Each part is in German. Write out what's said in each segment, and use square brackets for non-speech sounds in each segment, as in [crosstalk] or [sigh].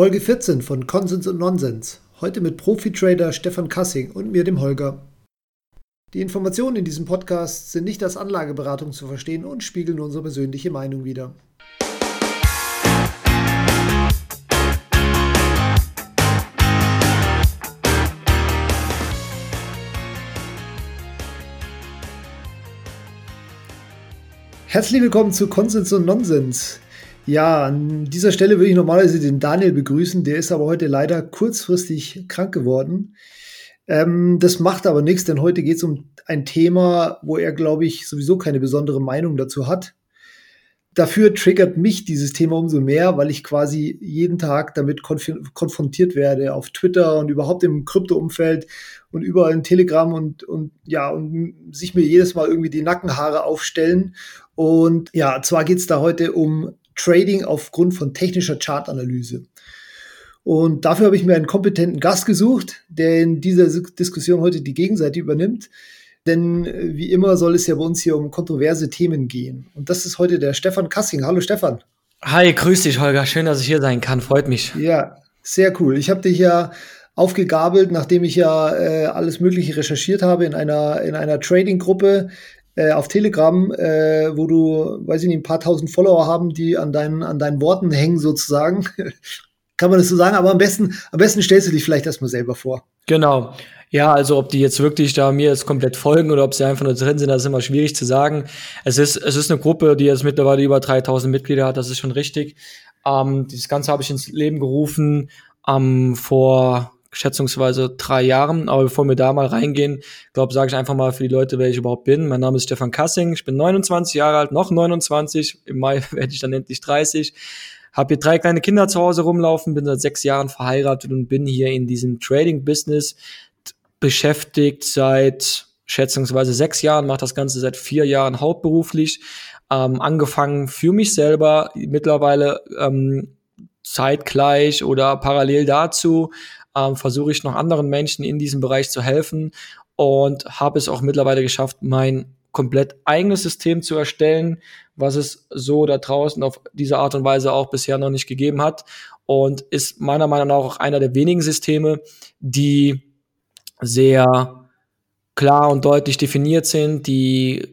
Folge 14 von Konsens und Nonsens. Heute mit Profi-Trader Stefan Kassing und mir, dem Holger. Die Informationen in diesem Podcast sind nicht als Anlageberatung zu verstehen und spiegeln unsere persönliche Meinung wider. Herzlich willkommen zu Konsens und Nonsens. Ja, an dieser Stelle würde ich normalerweise den Daniel begrüßen, der ist aber heute leider kurzfristig krank geworden. Ähm, das macht aber nichts, denn heute geht es um ein Thema, wo er, glaube ich, sowieso keine besondere Meinung dazu hat. Dafür triggert mich dieses Thema umso mehr, weil ich quasi jeden Tag damit konf konfrontiert werde auf Twitter und überhaupt im Krypto-Umfeld und überall in Telegram und, und ja, und sich mir jedes Mal irgendwie die Nackenhaare aufstellen. Und ja, zwar geht es da heute um Trading aufgrund von technischer Chartanalyse. Und dafür habe ich mir einen kompetenten Gast gesucht, der in dieser Diskussion heute die Gegenseite übernimmt. Denn äh, wie immer soll es ja bei uns hier um kontroverse Themen gehen. Und das ist heute der Stefan Kassing. Hallo Stefan. Hi, grüß dich, Holger. Schön, dass ich hier sein kann. Freut mich. Ja, sehr cool. Ich habe dich ja aufgegabelt, nachdem ich ja äh, alles Mögliche recherchiert habe in einer, in einer Trading-Gruppe, äh, auf Telegram, äh, wo du, weiß ich nicht, ein paar tausend Follower haben, die an deinen, an deinen Worten hängen sozusagen. [laughs] Kann man das so sagen? Aber am besten, am besten stellst du dich vielleicht erstmal selber vor. Genau. Ja, also ob die jetzt wirklich da mir jetzt komplett folgen oder ob sie einfach nur drin sind, das ist immer schwierig zu sagen. Es ist, es ist eine Gruppe, die jetzt mittlerweile über 3000 Mitglieder hat, das ist schon richtig. Ähm, dieses Ganze habe ich ins Leben gerufen ähm, vor schätzungsweise drei Jahren. Aber bevor wir da mal reingehen, glaube sage ich einfach mal für die Leute, wer ich überhaupt bin. Mein Name ist Stefan Kassing, ich bin 29 Jahre alt, noch 29. Im Mai [laughs] werde ich dann endlich 30. Habe hier drei kleine Kinder zu Hause rumlaufen, bin seit sechs Jahren verheiratet und bin hier in diesem Trading-Business beschäftigt seit schätzungsweise sechs Jahren, mache das Ganze seit vier Jahren hauptberuflich. Ähm, angefangen für mich selber, mittlerweile ähm, zeitgleich oder parallel dazu ähm, versuche ich noch anderen Menschen in diesem Bereich zu helfen und habe es auch mittlerweile geschafft, mein komplett eigenes System zu erstellen, was es so da draußen auf diese Art und Weise auch bisher noch nicht gegeben hat und ist meiner Meinung nach auch einer der wenigen Systeme, die sehr klar und deutlich definiert sind, die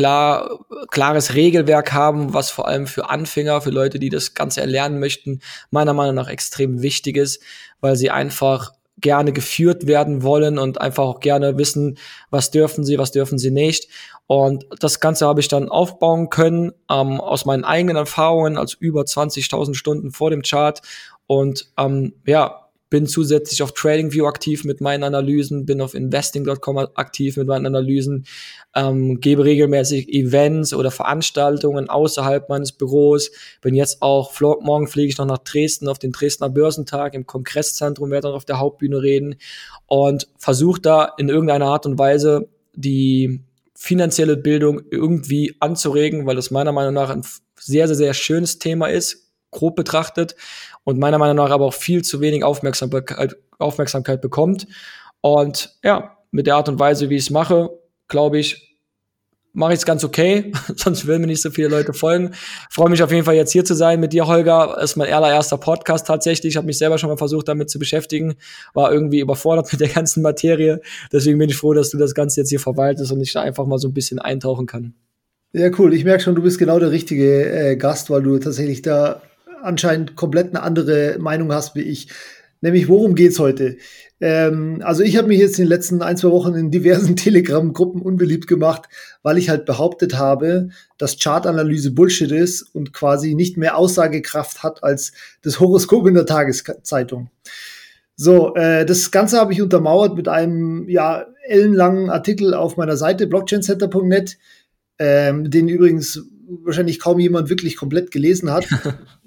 klar, klares Regelwerk haben, was vor allem für Anfänger, für Leute, die das Ganze erlernen möchten, meiner Meinung nach extrem wichtig ist, weil sie einfach gerne geführt werden wollen und einfach auch gerne wissen, was dürfen sie, was dürfen sie nicht. Und das Ganze habe ich dann aufbauen können ähm, aus meinen eigenen Erfahrungen als über 20.000 Stunden vor dem Chart. Und ähm, ja, bin zusätzlich auf TradingView aktiv mit meinen Analysen, bin auf Investing.com aktiv mit meinen Analysen, ähm, gebe regelmäßig Events oder Veranstaltungen außerhalb meines Büros, bin jetzt auch, morgen fliege ich noch nach Dresden auf den Dresdner Börsentag. Im Kongresszentrum, werde dann auf der Hauptbühne reden und versuche da in irgendeiner Art und Weise die finanzielle Bildung irgendwie anzuregen, weil das meiner Meinung nach ein sehr, sehr, sehr schönes Thema ist, grob betrachtet und meiner Meinung nach aber auch viel zu wenig Aufmerksamkeit, Aufmerksamkeit bekommt. Und ja, mit der Art und Weise, wie ich es mache, glaube ich, mache ich es ganz okay, [laughs] sonst will mir nicht so viele Leute folgen. Freue mich auf jeden Fall jetzt hier zu sein mit dir, Holger. Ist mein allererster Podcast tatsächlich. Ich habe mich selber schon mal versucht, damit zu beschäftigen, war irgendwie überfordert [laughs] mit der ganzen Materie. Deswegen bin ich froh, dass du das Ganze jetzt hier verwaltest und ich da einfach mal so ein bisschen eintauchen kann. Ja, cool. Ich merke schon, du bist genau der richtige äh, Gast, weil du tatsächlich da anscheinend komplett eine andere Meinung hast wie ich. Nämlich, worum geht's heute? Ähm, also ich habe mich jetzt in den letzten ein, zwei Wochen in diversen [laughs] Telegram-Gruppen unbeliebt gemacht, weil ich halt behauptet habe, dass Chartanalyse Bullshit ist und quasi nicht mehr Aussagekraft hat als das Horoskop in der Tageszeitung. So, äh, das Ganze habe ich untermauert mit einem ja ellenlangen Artikel auf meiner Seite blockchaincenter.net, ähm, den übrigens wahrscheinlich kaum jemand wirklich komplett gelesen hat. [laughs]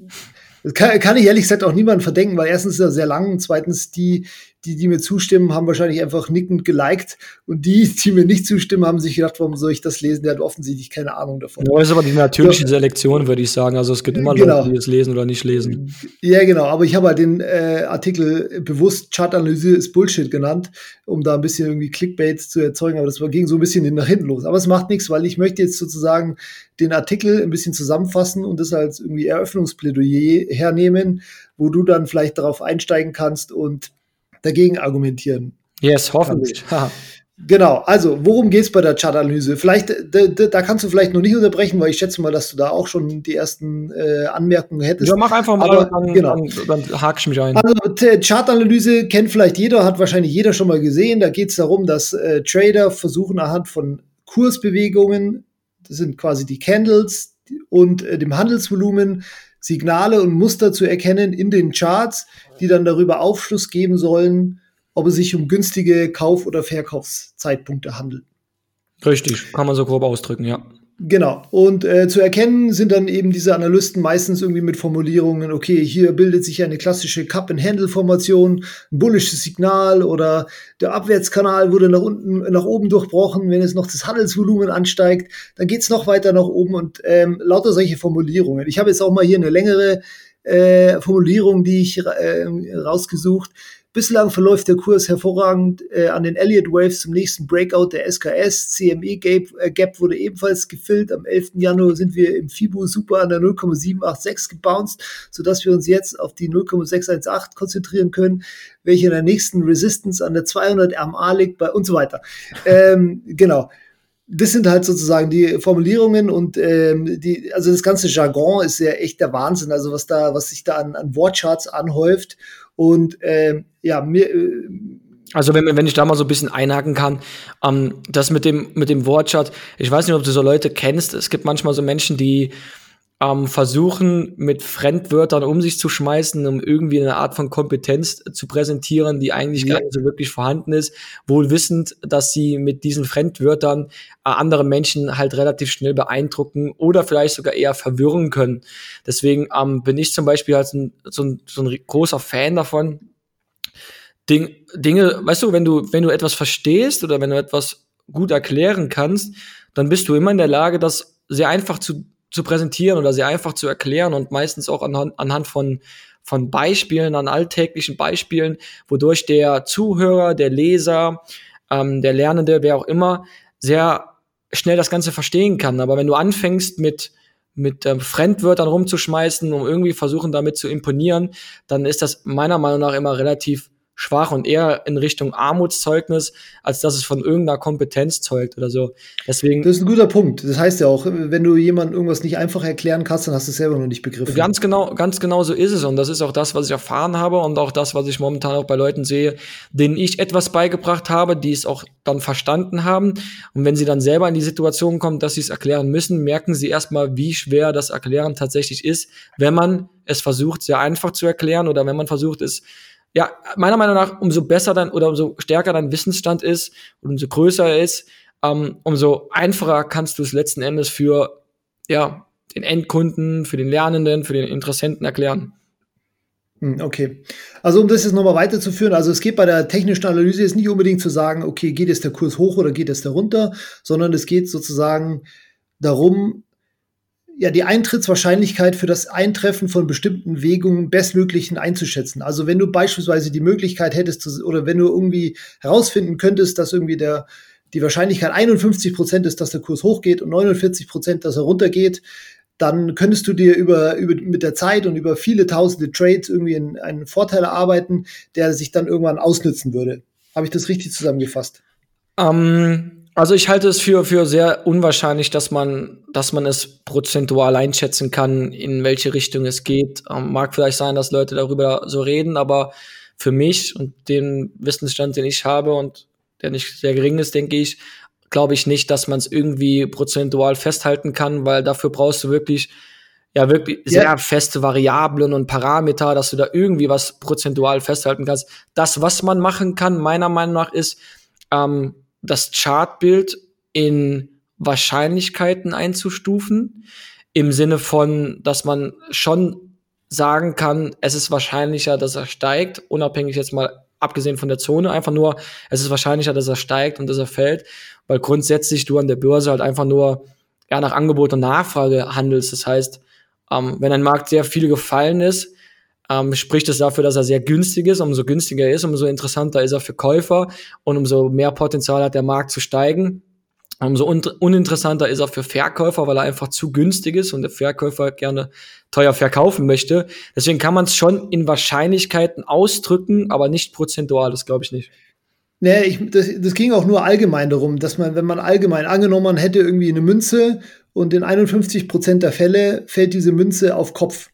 Das kann, kann ich ehrlich gesagt auch niemandem verdenken, weil erstens ist er sehr lang und zweitens die, die, die mir zustimmen, haben wahrscheinlich einfach nickend geliked und die, die mir nicht zustimmen, haben sich gedacht, warum soll ich das lesen? Der hat offensichtlich keine Ahnung davon. Ja, ist aber die natürliche. Selektion, würde ich sagen. Also es gibt immer genau. Leute, die es lesen oder nicht lesen. Ja, genau. Aber ich habe halt den äh, Artikel bewusst Chartanalyse ist Bullshit genannt, um da ein bisschen irgendwie Clickbait zu erzeugen. Aber das ging so ein bisschen nach hinten los. Aber es macht nichts, weil ich möchte jetzt sozusagen den Artikel ein bisschen zusammenfassen und das als irgendwie Eröffnungsplädoyer hernehmen, wo du dann vielleicht darauf einsteigen kannst und dagegen argumentieren. Yes, hoffentlich. [laughs] Genau, also worum geht es bei der Chartanalyse? Vielleicht, da, da, kannst du vielleicht noch nicht unterbrechen, weil ich schätze mal, dass du da auch schon die ersten äh, Anmerkungen hättest. Ja, mach einfach mal, Aber, dann, genau. dann, dann hake ich mich ein. Also Chartanalyse kennt vielleicht jeder, hat wahrscheinlich jeder schon mal gesehen. Da geht es darum, dass äh, Trader versuchen anhand von Kursbewegungen, das sind quasi die Candles und äh, dem Handelsvolumen, Signale und Muster zu erkennen in den Charts, die dann darüber Aufschluss geben sollen, ob es sich um günstige Kauf- oder Verkaufszeitpunkte handelt. Richtig, kann man so grob ausdrücken, ja. Genau. Und äh, zu erkennen sind dann eben diese Analysten meistens irgendwie mit Formulierungen, okay, hier bildet sich eine klassische Cup-and-Handle-Formation, ein bullisches Signal oder der Abwärtskanal wurde nach unten, nach oben durchbrochen, wenn es noch das Handelsvolumen ansteigt, dann geht's noch weiter nach oben und ähm, lauter solche Formulierungen. Ich habe jetzt auch mal hier eine längere äh, Formulierung, die ich äh, rausgesucht. Bislang verläuft der Kurs hervorragend äh, an den Elliott Waves zum nächsten Breakout der SKS. CME Gap, äh, Gap wurde ebenfalls gefüllt. Am 11. Januar sind wir im FIBO super an der 0,786 gebounced, sodass wir uns jetzt auf die 0,618 konzentrieren können, welche in der nächsten Resistance an der 200 RMA liegt bei und so weiter. Ähm, genau das sind halt sozusagen die Formulierungen und ähm, die, also das ganze Jargon ist ja echt der Wahnsinn, also was da, was sich da an, an Wortcharts anhäuft. Und äh, ja, mir. Äh, also wenn, wenn ich da mal so ein bisschen einhaken kann, ähm, das mit dem, mit dem Wortschatz, ich weiß nicht, ob du so Leute kennst, es gibt manchmal so Menschen, die ähm, versuchen, mit Fremdwörtern um sich zu schmeißen, um irgendwie eine Art von Kompetenz zu präsentieren, die eigentlich ja. gar nicht so wirklich vorhanden ist, wohl wissend, dass sie mit diesen Fremdwörtern äh, andere Menschen halt relativ schnell beeindrucken oder vielleicht sogar eher verwirren können. Deswegen ähm, bin ich zum Beispiel halt ein, so, ein, so ein großer Fan davon, Ding, Dinge, weißt du, wenn du, wenn du etwas verstehst oder wenn du etwas gut erklären kannst, dann bist du immer in der Lage, das sehr einfach zu zu präsentieren oder sie einfach zu erklären und meistens auch anhand, anhand von, von Beispielen, an alltäglichen Beispielen, wodurch der Zuhörer, der Leser, ähm, der Lernende, wer auch immer, sehr schnell das Ganze verstehen kann. Aber wenn du anfängst mit mit ähm, Fremdwörtern rumzuschmeißen, um irgendwie versuchen damit zu imponieren, dann ist das meiner Meinung nach immer relativ schwach und eher in Richtung Armutszeugnis, als dass es von irgendeiner Kompetenz zeugt oder so. Deswegen. Das ist ein guter Punkt. Das heißt ja auch, wenn du jemandem irgendwas nicht einfach erklären kannst, dann hast du es selber noch nicht begriffen. Ganz genau, ganz genau so ist es. Und das ist auch das, was ich erfahren habe und auch das, was ich momentan auch bei Leuten sehe, denen ich etwas beigebracht habe, die es auch dann verstanden haben. Und wenn sie dann selber in die Situation kommen, dass sie es erklären müssen, merken sie erstmal, wie schwer das Erklären tatsächlich ist, wenn man es versucht, sehr einfach zu erklären oder wenn man versucht, es ja, meiner Meinung nach, umso besser dann oder umso stärker dein Wissensstand ist und umso größer er ist, ähm, umso einfacher kannst du es letzten Endes für ja, den Endkunden, für den Lernenden, für den Interessenten erklären. Hm, okay. Also um das jetzt nochmal weiterzuführen, also es geht bei der technischen Analyse jetzt nicht unbedingt zu sagen, okay, geht jetzt der Kurs hoch oder geht es da runter, sondern es geht sozusagen darum, ja, die Eintrittswahrscheinlichkeit für das Eintreffen von bestimmten Wegungen bestmöglichen einzuschätzen. Also wenn du beispielsweise die Möglichkeit hättest zu, oder wenn du irgendwie herausfinden könntest, dass irgendwie der, die Wahrscheinlichkeit 51 Prozent ist, dass der Kurs hochgeht und 49 Prozent, dass er runtergeht, dann könntest du dir über, über, mit der Zeit und über viele tausende Trades irgendwie einen, einen Vorteil erarbeiten, der sich dann irgendwann ausnützen würde. Habe ich das richtig zusammengefasst? Ähm, also ich halte es für, für sehr unwahrscheinlich, dass man, dass man es prozentual einschätzen kann, in welche Richtung es geht. Ähm, mag vielleicht sein, dass Leute darüber so reden, aber für mich und den Wissensstand, den ich habe und der nicht sehr gering ist, denke ich, glaube ich nicht, dass man es irgendwie prozentual festhalten kann, weil dafür brauchst du wirklich ja wirklich sehr ja. feste Variablen und Parameter, dass du da irgendwie was prozentual festhalten kannst. Das, was man machen kann, meiner Meinung nach, ist ähm, das Chartbild in Wahrscheinlichkeiten einzustufen, im Sinne von, dass man schon sagen kann, es ist wahrscheinlicher, dass er steigt, unabhängig jetzt mal abgesehen von der Zone, einfach nur, es ist wahrscheinlicher, dass er steigt und dass er fällt, weil grundsätzlich du an der Börse halt einfach nur ja, nach Angebot und Nachfrage handelst. Das heißt, ähm, wenn ein Markt sehr viel gefallen ist, ähm, spricht es dafür, dass er sehr günstig ist. Umso günstiger er ist, umso interessanter ist er für Käufer und umso mehr Potenzial hat der Markt zu steigen. Umso un uninteressanter ist er für Verkäufer, weil er einfach zu günstig ist und der Verkäufer gerne teuer verkaufen möchte. Deswegen kann man es schon in Wahrscheinlichkeiten ausdrücken, aber nicht prozentual, das glaube ich nicht. Nee, ich, das, das ging auch nur allgemein darum, dass man, wenn man allgemein angenommen man hätte irgendwie eine Münze und in 51 Prozent der Fälle fällt diese Münze auf Kopf,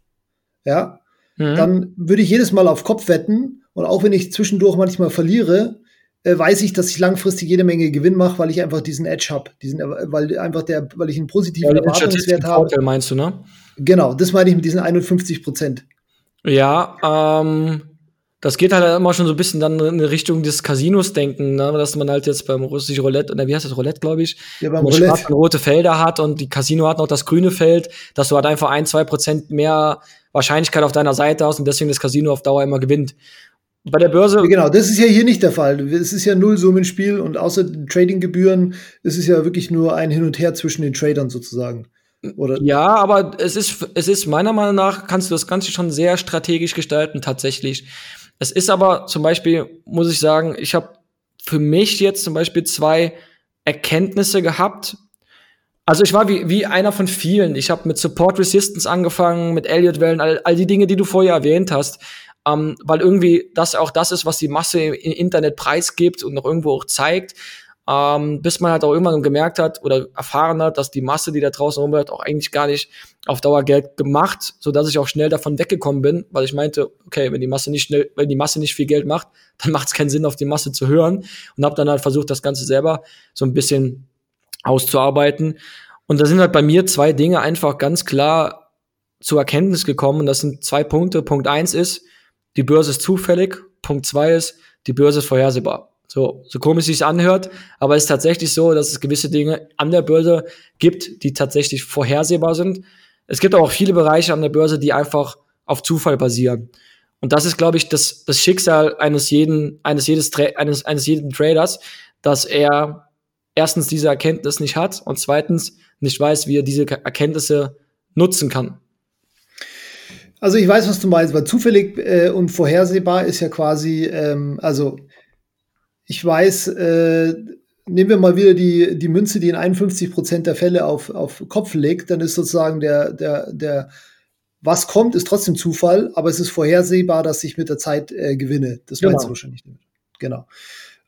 ja, mhm. dann würde ich jedes Mal auf Kopf wetten und auch wenn ich zwischendurch manchmal verliere, äh, weiß ich, dass ich langfristig jede Menge Gewinn mache, weil ich einfach diesen Edge habe, diesen, weil einfach der, weil ich einen positiven ja, Erwartungswert habe. Vorteil meinst du, ne? Genau, das meine ich mit diesen 51 Prozent. Ja, ähm, das geht halt immer schon so ein bisschen dann in Richtung des Casinos denken, ne? dass man halt jetzt beim russischen Roulette, oder wie heißt das, Roulette, glaube ich, ja, beim Roulette. rote Felder hat und die Casino hat noch das grüne Feld, dass du halt einfach ein, zwei Prozent mehr Wahrscheinlichkeit auf deiner Seite hast und deswegen das Casino auf Dauer immer gewinnt. Bei der Börse. Genau, das ist ja hier nicht der Fall. Es ist ja Nullsummenspiel und außer Tradinggebühren ist es ja wirklich nur ein Hin und Her zwischen den Tradern sozusagen. Oder? Ja, aber es ist, es ist meiner Meinung nach, kannst du das Ganze schon sehr strategisch gestalten, tatsächlich. Es ist aber zum Beispiel, muss ich sagen, ich habe für mich jetzt zum Beispiel zwei Erkenntnisse gehabt. Also ich war wie, wie einer von vielen. Ich habe mit Support Resistance angefangen, mit Elliott-Wellen, all, all die Dinge, die du vorher erwähnt hast. Ähm, weil irgendwie das auch das ist, was die Masse im Internet preisgibt und noch irgendwo auch zeigt ähm, bis man halt auch irgendwann gemerkt hat oder erfahren hat, dass die Masse, die da draußen rumhört, auch eigentlich gar nicht auf Dauer Geld gemacht, so dass ich auch schnell davon weggekommen bin, weil ich meinte, okay, wenn die Masse nicht schnell, wenn die Masse nicht viel Geld macht, dann [laughs] macht es keinen Sinn, auf die Masse zu hören und habe dann halt versucht, das Ganze selber so ein bisschen auszuarbeiten. Und da sind halt bei mir zwei Dinge einfach ganz klar zur Erkenntnis gekommen. Und das sind zwei Punkte. Punkt eins ist, die Börse ist zufällig. Punkt zwei ist, die Börse ist vorhersehbar. So, so komisch sich anhört, aber es ist tatsächlich so, dass es gewisse Dinge an der Börse gibt, die tatsächlich vorhersehbar sind. Es gibt auch viele Bereiche an der Börse, die einfach auf Zufall basieren. Und das ist, glaube ich, das, das Schicksal eines jeden, eines jedes, eines, eines jeden Traders, dass er erstens diese Erkenntnis nicht hat und zweitens nicht weiß, wie er diese Erkenntnisse nutzen kann. Also ich weiß, was du meinst, weil zufällig äh, und vorhersehbar ist ja quasi, ähm, also ich weiß, äh, nehmen wir mal wieder die, die Münze, die in 51 Prozent der Fälle auf, auf Kopf legt, dann ist sozusagen der, der, der, was kommt, ist trotzdem Zufall, aber es ist vorhersehbar, dass ich mit der Zeit äh, gewinne. Das genau. meinst du wahrscheinlich nicht. Genau.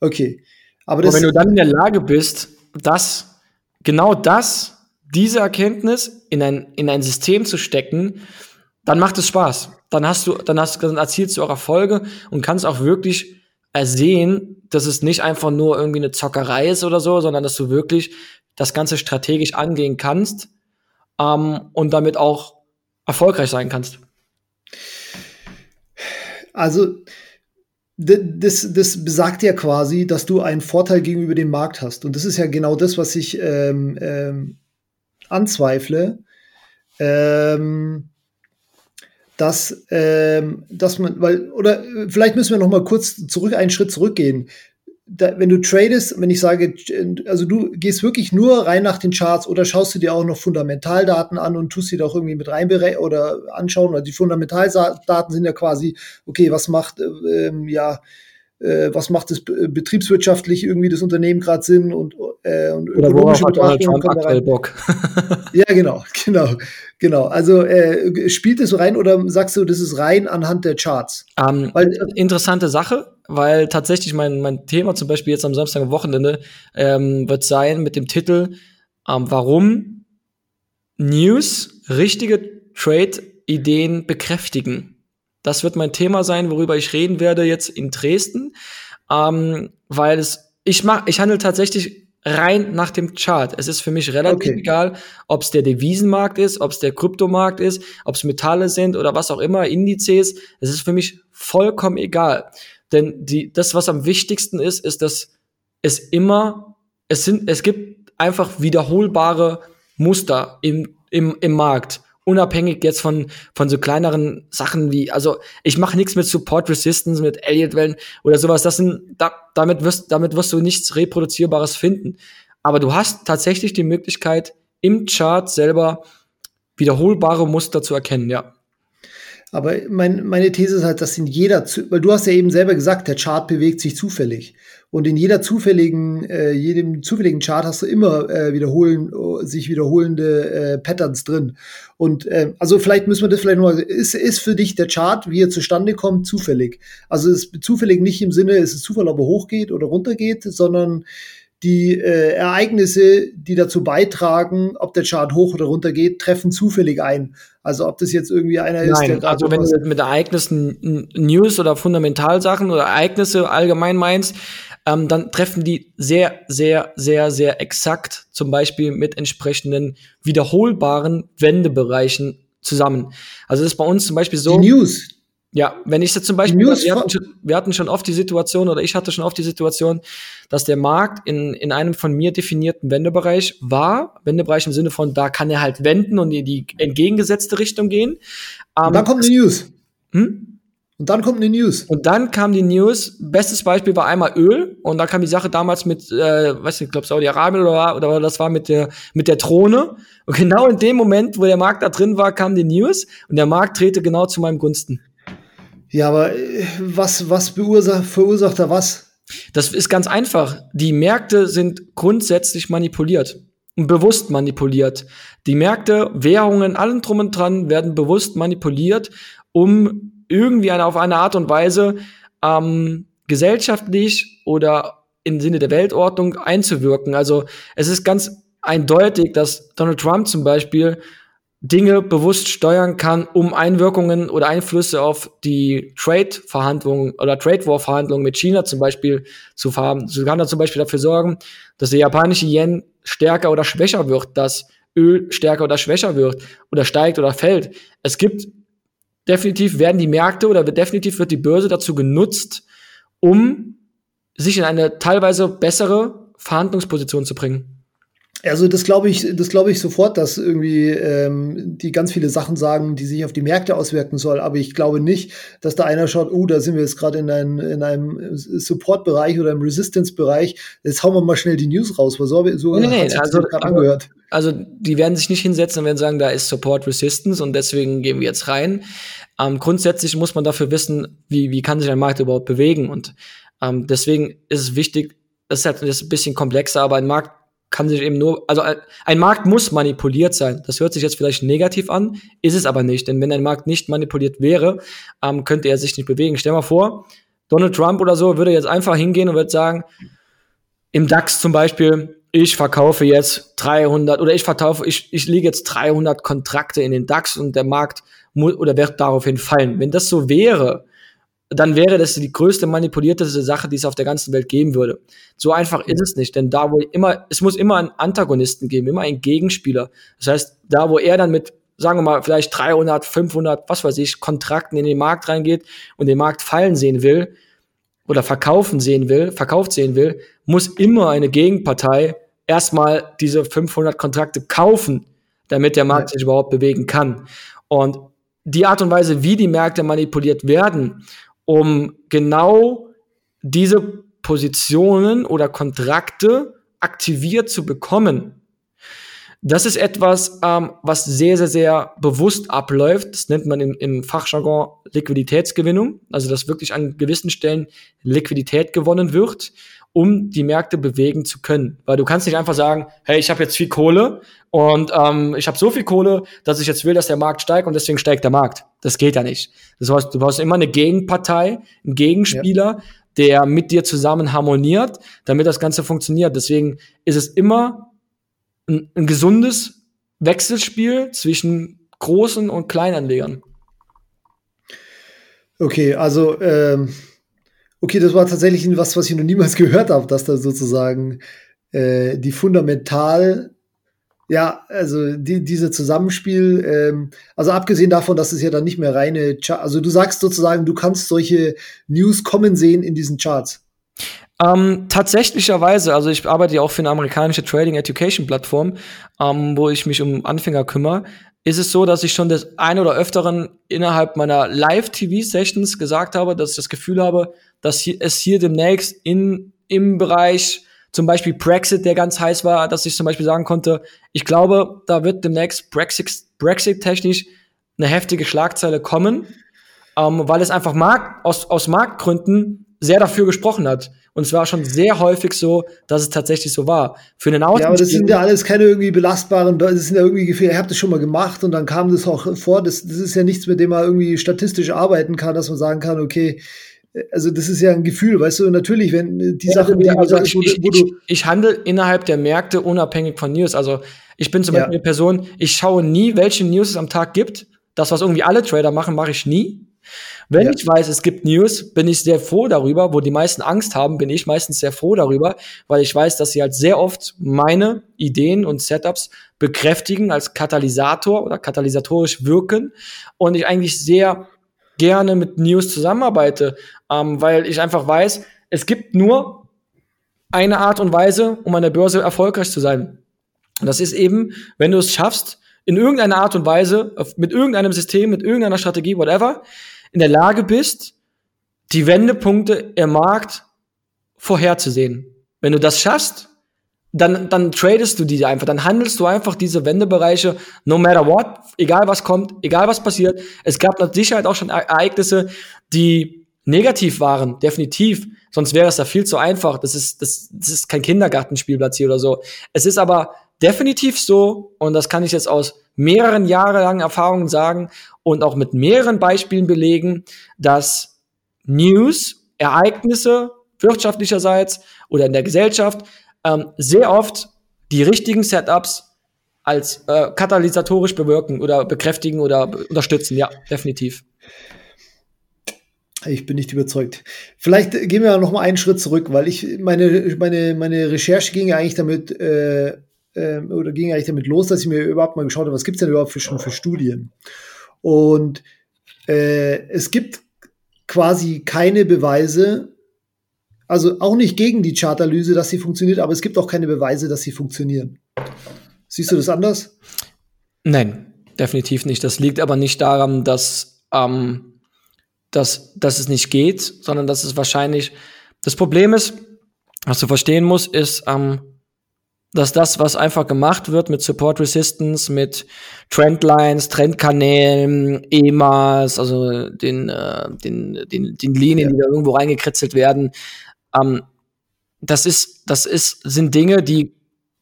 Okay. Aber, das, wenn du dann in der Lage bist, dass genau das, diese Erkenntnis in ein, in ein System zu stecken, dann macht es Spaß. Dann hast du, dann hast, dann erzielst du auch Erfolge und kannst auch wirklich ersehen, dass es nicht einfach nur irgendwie eine Zockerei ist oder so, sondern dass du wirklich das Ganze strategisch angehen kannst ähm, und damit auch erfolgreich sein kannst. Also das, das besagt ja quasi, dass du einen Vorteil gegenüber dem Markt hast. Und das ist ja genau das, was ich ähm, ähm, anzweifle. Ähm, dass, ähm, dass man, weil, oder vielleicht müssen wir noch mal kurz zurück, einen Schritt zurückgehen. Da, wenn du tradest, wenn ich sage, also du gehst wirklich nur rein nach den Charts oder schaust du dir auch noch Fundamentaldaten an und tust sie da auch irgendwie mit rein oder anschauen, oder die Fundamentaldaten sind ja quasi, okay, was macht, ähm, ja, äh, was macht es betriebswirtschaftlich irgendwie das Unternehmen gerade Sinn und, äh, und ökonomische Betrachtungen. Bock. [laughs] ja, genau, genau, genau. Also äh, spielt es so rein oder sagst du, das ist rein anhand der Charts? Um, ähm, weil, interessante Sache, weil tatsächlich mein, mein Thema zum Beispiel jetzt am Samstag am Wochenende ähm, wird sein mit dem Titel ähm, Warum News richtige Trade-Ideen bekräftigen. Das wird mein Thema sein, worüber ich reden werde jetzt in Dresden, ähm, weil es ich mach, ich handle tatsächlich rein nach dem Chart. Es ist für mich relativ okay. egal, ob es der Devisenmarkt ist, ob es der Kryptomarkt ist, ob es Metalle sind oder was auch immer, Indizes. Es ist für mich vollkommen egal. Denn die, das, was am wichtigsten ist, ist, dass es immer, es sind, es gibt einfach wiederholbare Muster im, im, im Markt. Unabhängig jetzt von, von so kleineren Sachen wie, also ich mache nichts mit Support Resistance, mit Elliott-Wellen oder sowas. Das sind, da, damit, wirst, damit wirst du nichts Reproduzierbares finden. Aber du hast tatsächlich die Möglichkeit, im Chart selber wiederholbare Muster zu erkennen, ja. Aber mein, meine These ist halt, dass in jeder, weil du hast ja eben selber gesagt, der Chart bewegt sich zufällig. Und in jeder zufälligen, äh, jedem zufälligen Chart hast du immer äh, wiederholen, sich wiederholende äh, Patterns drin. Und äh, also vielleicht müssen wir das vielleicht noch, ist, ist für dich der Chart, wie er zustande kommt, zufällig? Also ist zufällig nicht im Sinne, ist es Zufall, ob er hochgeht oder runtergeht, sondern die äh, Ereignisse, die dazu beitragen, ob der Chart hoch oder runter geht, treffen zufällig ein. Also ob das jetzt irgendwie einer ist, Nein, der also wenn du mit Ereignissen News oder Fundamentalsachen oder Ereignisse allgemein meinst, ähm, dann treffen die sehr, sehr, sehr, sehr exakt, zum Beispiel mit entsprechenden wiederholbaren Wendebereichen zusammen. Also das ist bei uns zum Beispiel so. Die News, ja, wenn ich jetzt zum Beispiel, wir hatten, schon, wir hatten schon oft die Situation oder ich hatte schon oft die Situation, dass der Markt in, in einem von mir definierten Wendebereich war. Wendebereich im Sinne von, da kann er halt wenden und in die entgegengesetzte Richtung gehen. Um, und dann kommt eine News. Hm? Und dann kommt eine News. Und dann kam die News. Bestes Beispiel war einmal Öl. Und da kam die Sache damals mit, äh, weiß nicht, ich glaube Saudi-Arabien oder, oder das war mit der, mit der Drohne. Und genau in dem Moment, wo der Markt da drin war, kam die News. Und der Markt drehte genau zu meinem Gunsten. Ja, aber äh, was, was verursacht, verursacht da was? Das ist ganz einfach. Die Märkte sind grundsätzlich manipuliert und bewusst manipuliert. Die Märkte, Währungen, allen drum und dran werden bewusst manipuliert, um irgendwie eine, auf eine Art und Weise ähm, gesellschaftlich oder im Sinne der Weltordnung einzuwirken. Also es ist ganz eindeutig, dass Donald Trump zum Beispiel Dinge bewusst steuern kann, um Einwirkungen oder Einflüsse auf die Trade-Verhandlungen oder Trade-War-Verhandlungen mit China zum Beispiel zu haben. So kann er zum Beispiel dafür sorgen, dass der japanische Yen stärker oder schwächer wird, dass Öl stärker oder schwächer wird oder steigt oder fällt. Es gibt definitiv werden die Märkte oder definitiv wird die Börse dazu genutzt, um sich in eine teilweise bessere Verhandlungsposition zu bringen. Also das glaube ich, das glaube ich sofort, dass irgendwie ähm, die ganz viele Sachen sagen, die sich auf die Märkte auswirken soll. Aber ich glaube nicht, dass da einer schaut, oh, da sind wir jetzt gerade in, ein, in einem Support-Bereich oder im Resistance-Bereich. Jetzt hauen wir mal schnell die News raus. Was so, so nee, nee, also, gerade angehört. Also die werden sich nicht hinsetzen und werden sagen, da ist Support Resistance und deswegen gehen wir jetzt rein. Ähm, grundsätzlich muss man dafür wissen, wie, wie kann sich ein Markt überhaupt bewegen. Und ähm, deswegen ist es wichtig, das ist halt das ist ein bisschen komplexer, aber ein Markt kann sich eben nur, also ein Markt muss manipuliert sein. Das hört sich jetzt vielleicht negativ an, ist es aber nicht. Denn wenn ein Markt nicht manipuliert wäre, ähm, könnte er sich nicht bewegen. Stell mal vor, Donald Trump oder so würde jetzt einfach hingehen und würde sagen, im DAX zum Beispiel, ich verkaufe jetzt 300 oder ich verkaufe, ich, ich lege jetzt 300 Kontrakte in den DAX und der Markt oder wird daraufhin fallen. Wenn das so wäre, dann wäre das die größte manipulierteste Sache, die es auf der ganzen Welt geben würde. So einfach ist es nicht, denn da wo immer, es muss immer einen Antagonisten geben, immer einen Gegenspieler. Das heißt, da wo er dann mit, sagen wir mal, vielleicht 300, 500, was weiß ich, Kontrakten in den Markt reingeht und den Markt fallen sehen will oder verkaufen sehen will, verkauft sehen will, muss immer eine Gegenpartei erstmal diese 500 Kontrakte kaufen, damit der Markt sich überhaupt bewegen kann. Und die Art und Weise, wie die Märkte manipuliert werden um genau diese Positionen oder Kontrakte aktiviert zu bekommen. Das ist etwas, ähm, was sehr, sehr, sehr bewusst abläuft. Das nennt man im, im Fachjargon Liquiditätsgewinnung. Also, dass wirklich an gewissen Stellen Liquidität gewonnen wird um die Märkte bewegen zu können. Weil du kannst nicht einfach sagen, hey, ich habe jetzt viel Kohle und ähm, ich habe so viel Kohle, dass ich jetzt will, dass der Markt steigt und deswegen steigt der Markt. Das geht ja nicht. Das heißt, du brauchst immer eine Gegenpartei, einen Gegenspieler, ja. der mit dir zusammen harmoniert, damit das Ganze funktioniert. Deswegen ist es immer ein, ein gesundes Wechselspiel zwischen großen und Kleinanlegern. Okay, also ähm Okay, das war tatsächlich was, was ich noch niemals [laughs] gehört habe, dass da sozusagen äh, die fundamental, ja, also die, diese Zusammenspiel, ähm, also abgesehen davon, dass es ja dann nicht mehr reine, Char also du sagst sozusagen, du kannst solche News kommen sehen in diesen Charts. Ähm, tatsächlicherweise, also ich arbeite ja auch für eine amerikanische Trading Education Plattform, ähm, wo ich mich um Anfänger kümmere, ist es so, dass ich schon das eine oder öfteren innerhalb meiner Live-TV-Sessions gesagt habe, dass ich das Gefühl habe, dass es hier demnächst in, im Bereich zum Beispiel Brexit, der ganz heiß war, dass ich zum Beispiel sagen konnte, ich glaube, da wird demnächst Brexit, Brexit-technisch eine heftige Schlagzeile kommen, ähm, weil es einfach Markt, aus, aus Marktgründen sehr dafür gesprochen hat. Und es war schon sehr häufig so, dass es tatsächlich so war. Für einen Außen Ja, aber das sind ja alles keine irgendwie belastbaren, das sind ja irgendwie Gefühle, ihr habt das schon mal gemacht und dann kam das auch vor. Das, das ist ja nichts, mit dem man irgendwie statistisch arbeiten kann, dass man sagen kann, okay, also das ist ja ein Gefühl, weißt du, natürlich, wenn die ja, Sachen, die also ich, wo ich, ich, handle innerhalb der Märkte unabhängig von News. Also ich bin zum ja. Beispiel eine Person, ich schaue nie, welche News es am Tag gibt. Das, was irgendwie alle Trader machen, mache ich nie. Wenn ja. ich weiß, es gibt News, bin ich sehr froh darüber. Wo die meisten Angst haben, bin ich meistens sehr froh darüber, weil ich weiß, dass sie halt sehr oft meine Ideen und Setups bekräftigen als Katalysator oder katalysatorisch wirken und ich eigentlich sehr gerne mit News zusammenarbeite, ähm, weil ich einfach weiß, es gibt nur eine Art und Weise, um an der Börse erfolgreich zu sein. Und das ist eben, wenn du es schaffst, in irgendeiner Art und Weise, mit irgendeinem System, mit irgendeiner Strategie, whatever, in der Lage bist, die Wendepunkte im Markt vorherzusehen. Wenn du das schaffst, dann, dann tradest du diese einfach, dann handelst du einfach diese Wendebereiche, no matter what, egal was kommt, egal was passiert. Es gab mit Sicherheit auch schon Ereignisse, die negativ waren, definitiv. Sonst wäre es da viel zu einfach. Das ist, das, das ist kein Kindergartenspielplatz hier oder so. Es ist aber definitiv so, und das kann ich jetzt aus mehreren jahrelangen Erfahrungen sagen und auch mit mehreren Beispielen belegen, dass News, Ereignisse wirtschaftlicherseits oder in der Gesellschaft ähm, sehr oft die richtigen Setups als äh, katalysatorisch bewirken oder bekräftigen oder unterstützen. Ja, definitiv. Ich bin nicht überzeugt. Vielleicht gehen wir noch mal einen Schritt zurück, weil ich meine meine meine Recherche ging ja eigentlich damit äh, äh, oder ging eigentlich damit los, dass ich mir überhaupt mal geschaut habe, was gibt's denn überhaupt für, schon für Studien? Und äh, es gibt quasi keine Beweise, also auch nicht gegen die Chartanalyse, dass sie funktioniert, aber es gibt auch keine Beweise, dass sie funktionieren. Siehst du das anders? Nein, definitiv nicht. Das liegt aber nicht daran, dass, ähm, dass, dass es nicht geht, sondern dass es wahrscheinlich das Problem ist, was du verstehen musst, ist, ähm, dass das, was einfach gemacht wird mit Support Resistance, mit Trendlines, Trendkanälen, EMAs, also den, äh, den, den, den Linien, ja. die da irgendwo reingekritzelt werden, ähm, das ist, das ist, sind Dinge, die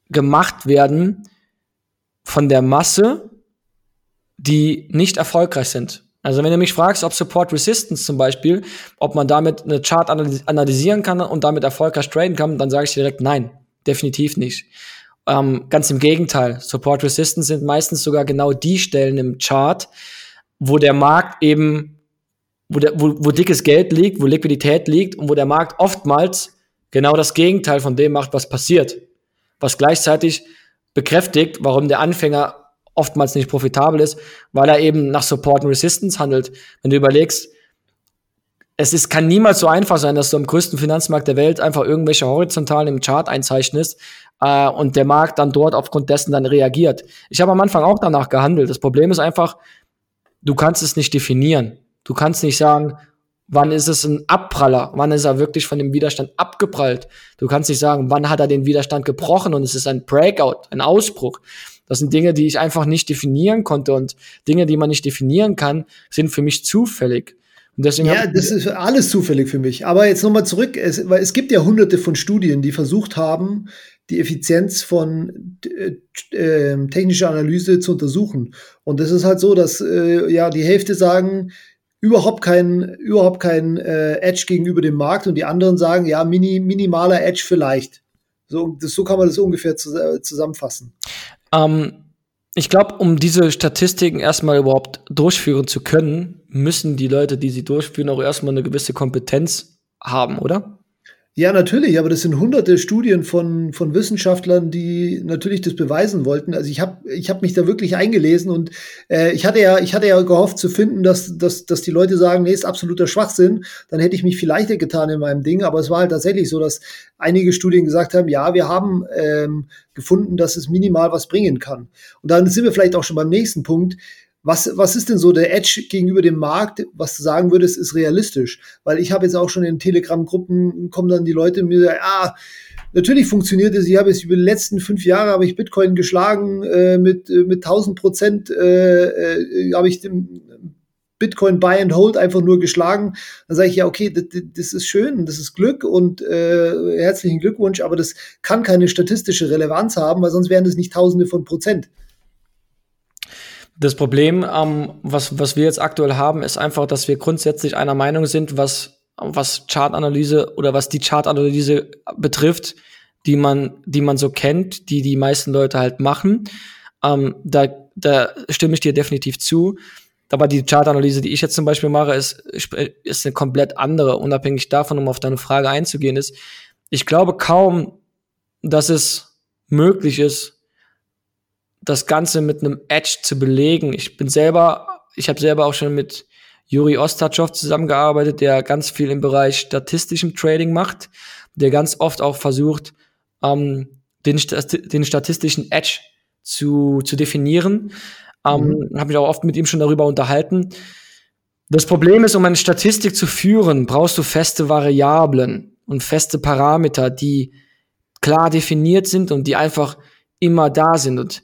gemacht werden von der Masse, die nicht erfolgreich sind. Also wenn du mich fragst, ob Support Resistance zum Beispiel, ob man damit eine Chart analysieren kann und damit erfolgreich traden kann, dann sage ich direkt nein, definitiv nicht. Ähm, ganz im Gegenteil, Support Resistance sind meistens sogar genau die Stellen im Chart, wo der Markt eben wo, der, wo, wo dickes Geld liegt, wo Liquidität liegt und wo der Markt oftmals genau das Gegenteil von dem macht, was passiert. Was gleichzeitig bekräftigt, warum der Anfänger oftmals nicht profitabel ist, weil er eben nach Support und Resistance handelt. Wenn du überlegst, es ist, kann niemals so einfach sein, dass du am größten Finanzmarkt der Welt einfach irgendwelche Horizontalen im Chart einzeichnest äh, und der Markt dann dort aufgrund dessen dann reagiert. Ich habe am Anfang auch danach gehandelt. Das Problem ist einfach, du kannst es nicht definieren. Du kannst nicht sagen, wann ist es ein Abpraller, wann ist er wirklich von dem Widerstand abgeprallt. Du kannst nicht sagen, wann hat er den Widerstand gebrochen und es ist ein Breakout, ein Ausbruch. Das sind Dinge, die ich einfach nicht definieren konnte und Dinge, die man nicht definieren kann, sind für mich zufällig. Und deswegen ja, das ist alles zufällig für mich. Aber jetzt nochmal zurück, es, weil es gibt ja hunderte von Studien, die versucht haben, die Effizienz von äh, äh, technischer Analyse zu untersuchen. Und es ist halt so, dass äh, ja die Hälfte sagen, überhaupt kein, überhaupt kein äh, Edge gegenüber dem Markt und die anderen sagen, ja, mini, minimaler Edge vielleicht. So, das, so kann man das ungefähr zu, äh, zusammenfassen. Ähm, ich glaube, um diese Statistiken erstmal überhaupt durchführen zu können, müssen die Leute, die sie durchführen, auch erstmal eine gewisse Kompetenz haben, oder? Ja, natürlich, aber das sind hunderte Studien von, von Wissenschaftlern, die natürlich das beweisen wollten. Also ich habe ich hab mich da wirklich eingelesen und äh, ich, hatte ja, ich hatte ja gehofft zu finden, dass, dass, dass die Leute sagen, nee, ist absoluter Schwachsinn. Dann hätte ich mich viel leichter getan in meinem Ding. Aber es war halt tatsächlich so, dass einige Studien gesagt haben, ja, wir haben ähm, gefunden, dass es minimal was bringen kann. Und dann sind wir vielleicht auch schon beim nächsten Punkt. Was, was ist denn so der Edge gegenüber dem Markt, was du sagen würdest, ist realistisch? Weil ich habe jetzt auch schon in Telegram-Gruppen, kommen dann die Leute mir, ah, natürlich funktioniert es. Ich habe jetzt über die letzten fünf Jahre habe ich Bitcoin geschlagen, äh, mit, äh, mit 1000 Prozent äh, äh, habe ich den Bitcoin Buy and Hold einfach nur geschlagen. Dann sage ich ja, okay, das, das ist schön, das ist Glück und äh, herzlichen Glückwunsch, aber das kann keine statistische Relevanz haben, weil sonst wären das nicht Tausende von Prozent. Das Problem, ähm, was, was wir jetzt aktuell haben, ist einfach, dass wir grundsätzlich einer Meinung sind, was, was Chartanalyse oder was die Chartanalyse betrifft, die man, die man so kennt, die die meisten Leute halt machen. Ähm, da, da stimme ich dir definitiv zu. Aber die Chartanalyse, die ich jetzt zum Beispiel mache, ist, ist eine komplett andere, unabhängig davon, um auf deine Frage einzugehen, ist, ich glaube kaum, dass es möglich ist, das Ganze mit einem Edge zu belegen. Ich bin selber, ich habe selber auch schon mit Juri Ostatschow zusammengearbeitet, der ganz viel im Bereich statistischem Trading macht, der ganz oft auch versucht, ähm, den, den statistischen Edge zu, zu definieren. Ähm, mhm. Habe mich auch oft mit ihm schon darüber unterhalten. Das Problem ist, um eine Statistik zu führen, brauchst du feste Variablen und feste Parameter, die klar definiert sind und die einfach immer da sind. Und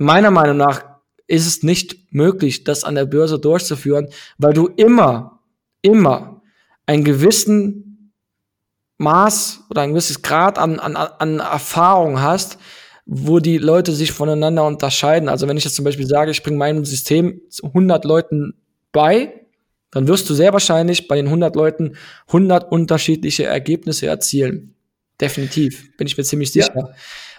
meiner Meinung nach ist es nicht möglich, das an der Börse durchzuführen, weil du immer, immer einen gewissen Maß oder ein gewisses Grad an, an, an Erfahrung hast, wo die Leute sich voneinander unterscheiden. Also wenn ich jetzt zum Beispiel sage, ich bringe meinem System 100 Leuten bei, dann wirst du sehr wahrscheinlich bei den 100 Leuten 100 unterschiedliche Ergebnisse erzielen. Definitiv, bin ich mir ziemlich sicher. Ja.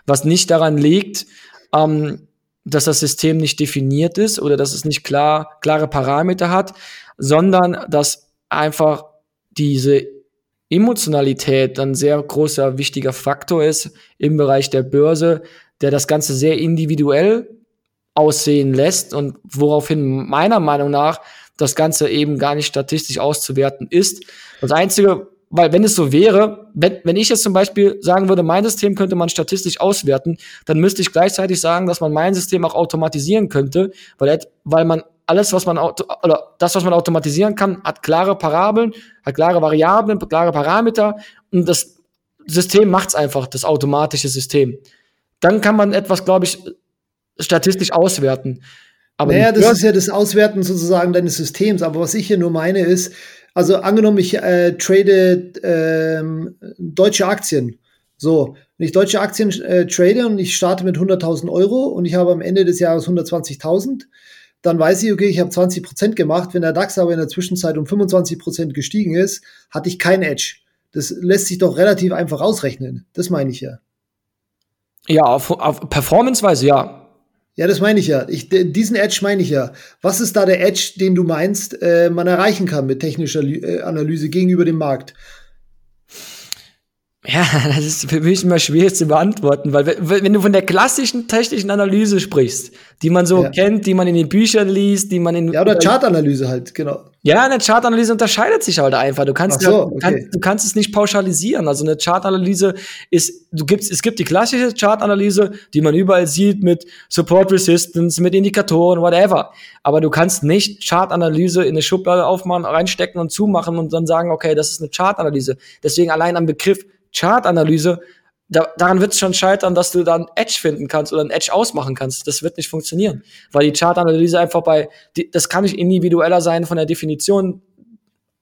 Was nicht daran liegt, ähm, dass das System nicht definiert ist oder dass es nicht klar, klare Parameter hat, sondern dass einfach diese Emotionalität ein sehr großer, wichtiger Faktor ist im Bereich der Börse, der das Ganze sehr individuell aussehen lässt und woraufhin meiner Meinung nach das Ganze eben gar nicht statistisch auszuwerten ist. Das Einzige, weil wenn es so wäre, wenn, wenn ich jetzt zum Beispiel sagen würde, mein System könnte man statistisch auswerten, dann müsste ich gleichzeitig sagen, dass man mein System auch automatisieren könnte, weil, weil man alles, was man oder das, was man automatisieren kann, hat klare Parabeln, hat klare Variablen, klare Parameter und das System macht's einfach, das automatische System. Dann kann man etwas, glaube ich, statistisch auswerten. Aber naja, das ist ja das Auswerten sozusagen deines Systems. Aber was ich hier nur meine ist, also angenommen, ich äh, trade ähm, deutsche Aktien. So, wenn ich deutsche Aktien äh, trade und ich starte mit 100.000 Euro und ich habe am Ende des Jahres 120.000, dann weiß ich, okay, ich habe 20 Prozent gemacht. Wenn der DAX aber in der Zwischenzeit um 25 Prozent gestiegen ist, hatte ich kein Edge. Das lässt sich doch relativ einfach ausrechnen. Das meine ich ja. Ja, auf, auf Performance-Weise ja. Ja, das meine ich ja. Ich, diesen Edge meine ich ja. Was ist da der Edge, den du meinst, äh, man erreichen kann mit technischer äh, Analyse gegenüber dem Markt? Ja, [laughs] das ist für mich immer schwierig zu beantworten, weil wenn du von der klassischen technischen Analyse sprichst, die man so ja. kennt, die man in den Büchern liest, die man in Ja, oder Chartanalyse halt, genau. Ja, eine Chartanalyse unterscheidet sich halt einfach. Du kannst, so, okay. kann, du kannst es nicht pauschalisieren. Also eine Chartanalyse ist, du gibst, es gibt die klassische Chartanalyse, die man überall sieht mit Support Resistance, mit Indikatoren, whatever. Aber du kannst nicht Chartanalyse in eine Schublade aufmachen, reinstecken und zumachen und dann sagen, okay, das ist eine Chartanalyse. Deswegen allein am Begriff Chartanalyse, da, daran wird es schon scheitern, dass du dann Edge finden kannst oder ein Edge ausmachen kannst. Das wird nicht funktionieren, weil die Chartanalyse einfach bei, die, das kann nicht individueller sein von der Definition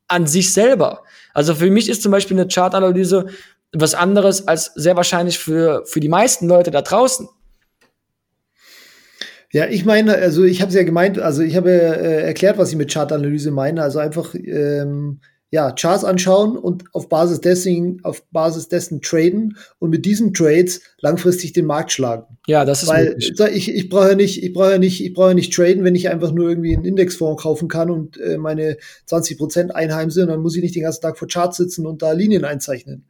an sich selber. Also für mich ist zum Beispiel eine Chartanalyse was anderes als sehr wahrscheinlich für, für die meisten Leute da draußen. Ja, ich meine, also ich habe es ja gemeint, also ich habe äh, erklärt, was ich mit Chartanalyse meine. Also einfach ähm, ja, Charts anschauen und auf Basis dessen, auf Basis dessen traden und mit diesen Trades langfristig den Markt schlagen. Ja, das ist Weil möglich. ich, ich brauche ja nicht, ich brauche ja nicht, ich brauche ja nicht traden, wenn ich einfach nur irgendwie einen Indexfonds kaufen kann und äh, meine 20 Prozent einheimse, dann muss ich nicht den ganzen Tag vor Charts sitzen und da Linien einzeichnen.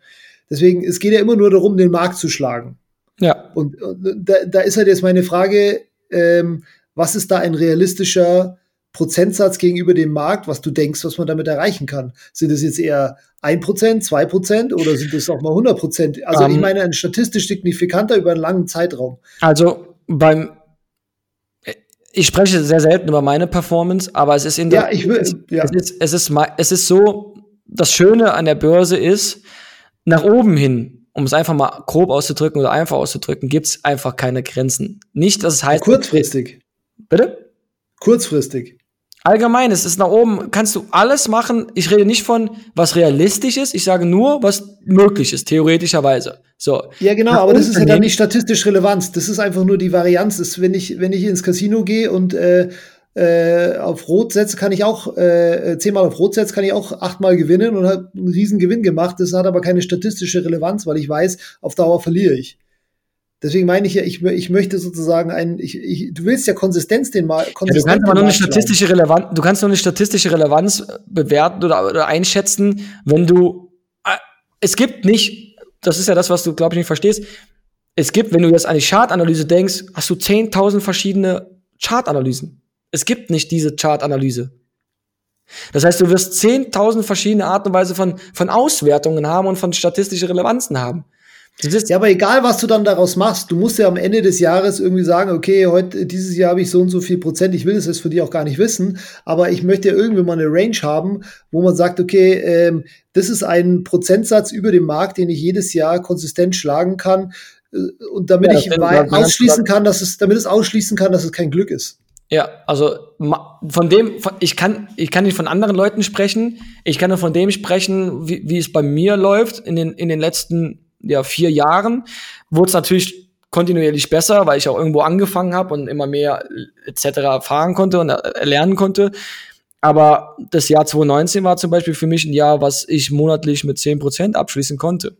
Deswegen, es geht ja immer nur darum, den Markt zu schlagen. Ja. Und, und da, da ist halt jetzt meine Frage, ähm, was ist da ein realistischer Prozentsatz gegenüber dem Markt, was du denkst, was man damit erreichen kann? Sind es jetzt eher 1%, 2% oder sind es auch mal 100%? Also um, ich ähm. meine, ein statistisch signifikanter über einen langen Zeitraum. Also beim ich spreche sehr selten über meine Performance, aber es ist in der, ja, ich will, es, ja. es, ist, es, ist, es ist so, das Schöne an der Börse ist, nach oben hin, um es einfach mal grob auszudrücken oder einfach auszudrücken, gibt es einfach keine Grenzen. Nicht, dass es heißt. Kurzfristig. Bitte? Kurzfristig. Allgemein, es ist nach oben, kannst du alles machen. Ich rede nicht von, was realistisch ist, ich sage nur, was möglich ist, theoretischerweise. So. Ja, genau, nach aber das ist ja dann nicht statistisch relevant. Das ist einfach nur die Varianz. Das ist, wenn ich, wenn ich ins Casino gehe und äh, äh, auf Rot setze, kann ich auch, äh, zehnmal auf Rot setze, kann ich auch achtmal gewinnen und habe einen riesen Gewinn gemacht. Das hat aber keine statistische Relevanz, weil ich weiß, auf Dauer verliere ich. Deswegen meine ich ja, ich, ich möchte sozusagen ein, ich, ich, du willst ja Konsistenz den mal. Ja, du kannst aber nur eine statistische Relevanz, du kannst nur eine statistische Relevanz bewerten oder, oder einschätzen, wenn du, äh, es gibt nicht, das ist ja das, was du, glaube ich, nicht verstehst. Es gibt, wenn du jetzt an die Chartanalyse denkst, hast du 10.000 verschiedene Chartanalysen. Es gibt nicht diese Chartanalyse. Das heißt, du wirst 10.000 verschiedene Arten und Weise von, von Auswertungen haben und von statistischen Relevanzen haben. Ja, aber egal, was du dann daraus machst, du musst ja am Ende des Jahres irgendwie sagen, okay, heute, dieses Jahr habe ich so und so viel Prozent, ich will das jetzt für die auch gar nicht wissen, aber ich möchte ja irgendwie mal eine Range haben, wo man sagt, okay, ähm, das ist ein Prozentsatz über dem Markt, den ich jedes Jahr konsistent schlagen kann, äh, und damit ja, ich ausschließen kann, dass es, damit es ausschließen kann, dass es kein Glück ist. Ja, also von dem, von, ich kann, ich kann nicht von anderen Leuten sprechen, ich kann nur von dem sprechen, wie, wie es bei mir läuft in den, in den letzten ja, vier Jahren wurde es natürlich kontinuierlich besser, weil ich auch irgendwo angefangen habe und immer mehr etc. fahren konnte und äh, lernen konnte. Aber das Jahr 2019 war zum Beispiel für mich ein Jahr, was ich monatlich mit 10% abschließen konnte.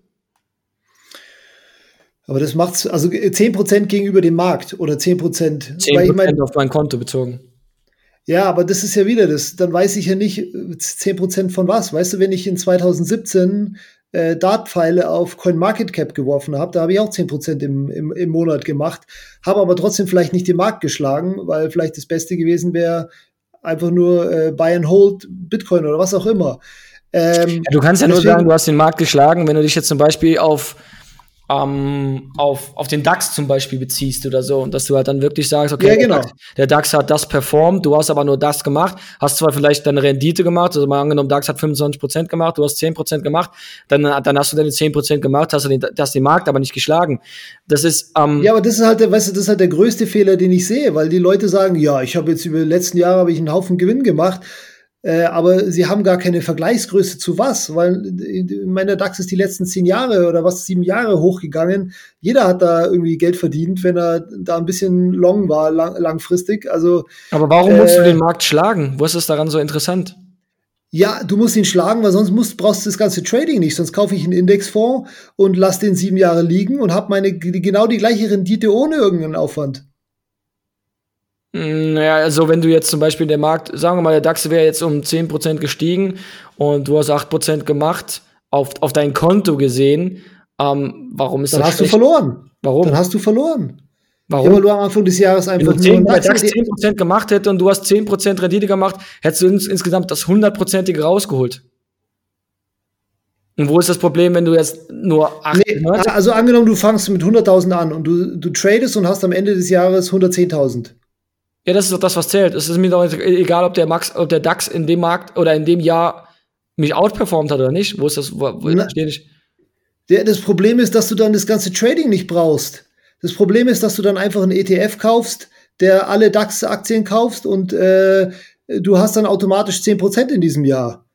Aber das macht's, also 10% gegenüber dem Markt oder 10%. 10% weil ich mein, auf mein Konto bezogen. Ja, aber das ist ja wieder das. Dann weiß ich ja nicht 10% von was. Weißt du, wenn ich in 2017 äh, Dartpfeile auf CoinMarketCap geworfen habe. Da habe ich auch 10% im, im, im Monat gemacht, habe aber trotzdem vielleicht nicht den Markt geschlagen, weil vielleicht das Beste gewesen wäre, einfach nur äh, Buy and Hold Bitcoin oder was auch immer. Ähm, ja, du kannst ja nur sagen, du hast den Markt geschlagen, wenn du dich jetzt zum Beispiel auf ähm, auf, auf den DAX zum Beispiel beziehst oder so und dass du halt dann wirklich sagst, okay, ja, genau. der, DAX, der, DAX, hat das performt, du hast aber nur das gemacht, hast zwar vielleicht deine Rendite gemacht, also mal angenommen, DAX hat 25% gemacht, du hast 10% gemacht, dann, dann hast du deine 10% gemacht, hast du den, hast den Markt aber nicht geschlagen. Das ist ähm, Ja, aber das ist halt der, weißt du, das ist halt der größte Fehler, den ich sehe, weil die Leute sagen, ja, ich habe jetzt über die letzten Jahre habe ich einen Haufen Gewinn gemacht. Äh, aber sie haben gar keine Vergleichsgröße zu was, weil meiner DAX ist die letzten zehn Jahre oder was sieben Jahre hochgegangen. Jeder hat da irgendwie Geld verdient, wenn er da ein bisschen long war, lang, langfristig. Also, aber warum äh, musst du den Markt schlagen? Was ist daran so interessant? Ja, du musst ihn schlagen, weil sonst musst, brauchst du das ganze Trading nicht. Sonst kaufe ich einen Indexfonds und lass den sieben Jahre liegen und habe meine genau die gleiche Rendite ohne irgendeinen Aufwand. Hm, naja, also wenn du jetzt zum Beispiel der Markt, sagen wir mal, der DAX wäre jetzt um 10% gestiegen und du hast 8% gemacht, auf, auf dein Konto gesehen, ähm, warum ist Dann das hast schlecht? du verloren. Warum? Dann hast du verloren. Warum? Ja, weil du am Anfang des Jahres einfach wenn du 10, nur DAX 10% gemacht hätte und du hast 10% Rendite gemacht, hättest du ins, insgesamt das 100%ige rausgeholt. Und wo ist das Problem, wenn du jetzt nur 8 nee, Also angenommen, du fangst mit 100.000 an und du, du tradest und hast am Ende des Jahres 110.000. Ja, das ist doch das, was zählt. Es ist mir doch egal, ob der Max, ob der DAX in dem Markt oder in dem Jahr mich outperformt hat oder nicht. Wo ist das? Wo, wo Na, stehe ich? Der, das Problem ist, dass du dann das ganze Trading nicht brauchst. Das Problem ist, dass du dann einfach einen ETF kaufst, der alle DAX-Aktien kaufst und äh, du hast dann automatisch 10% in diesem Jahr.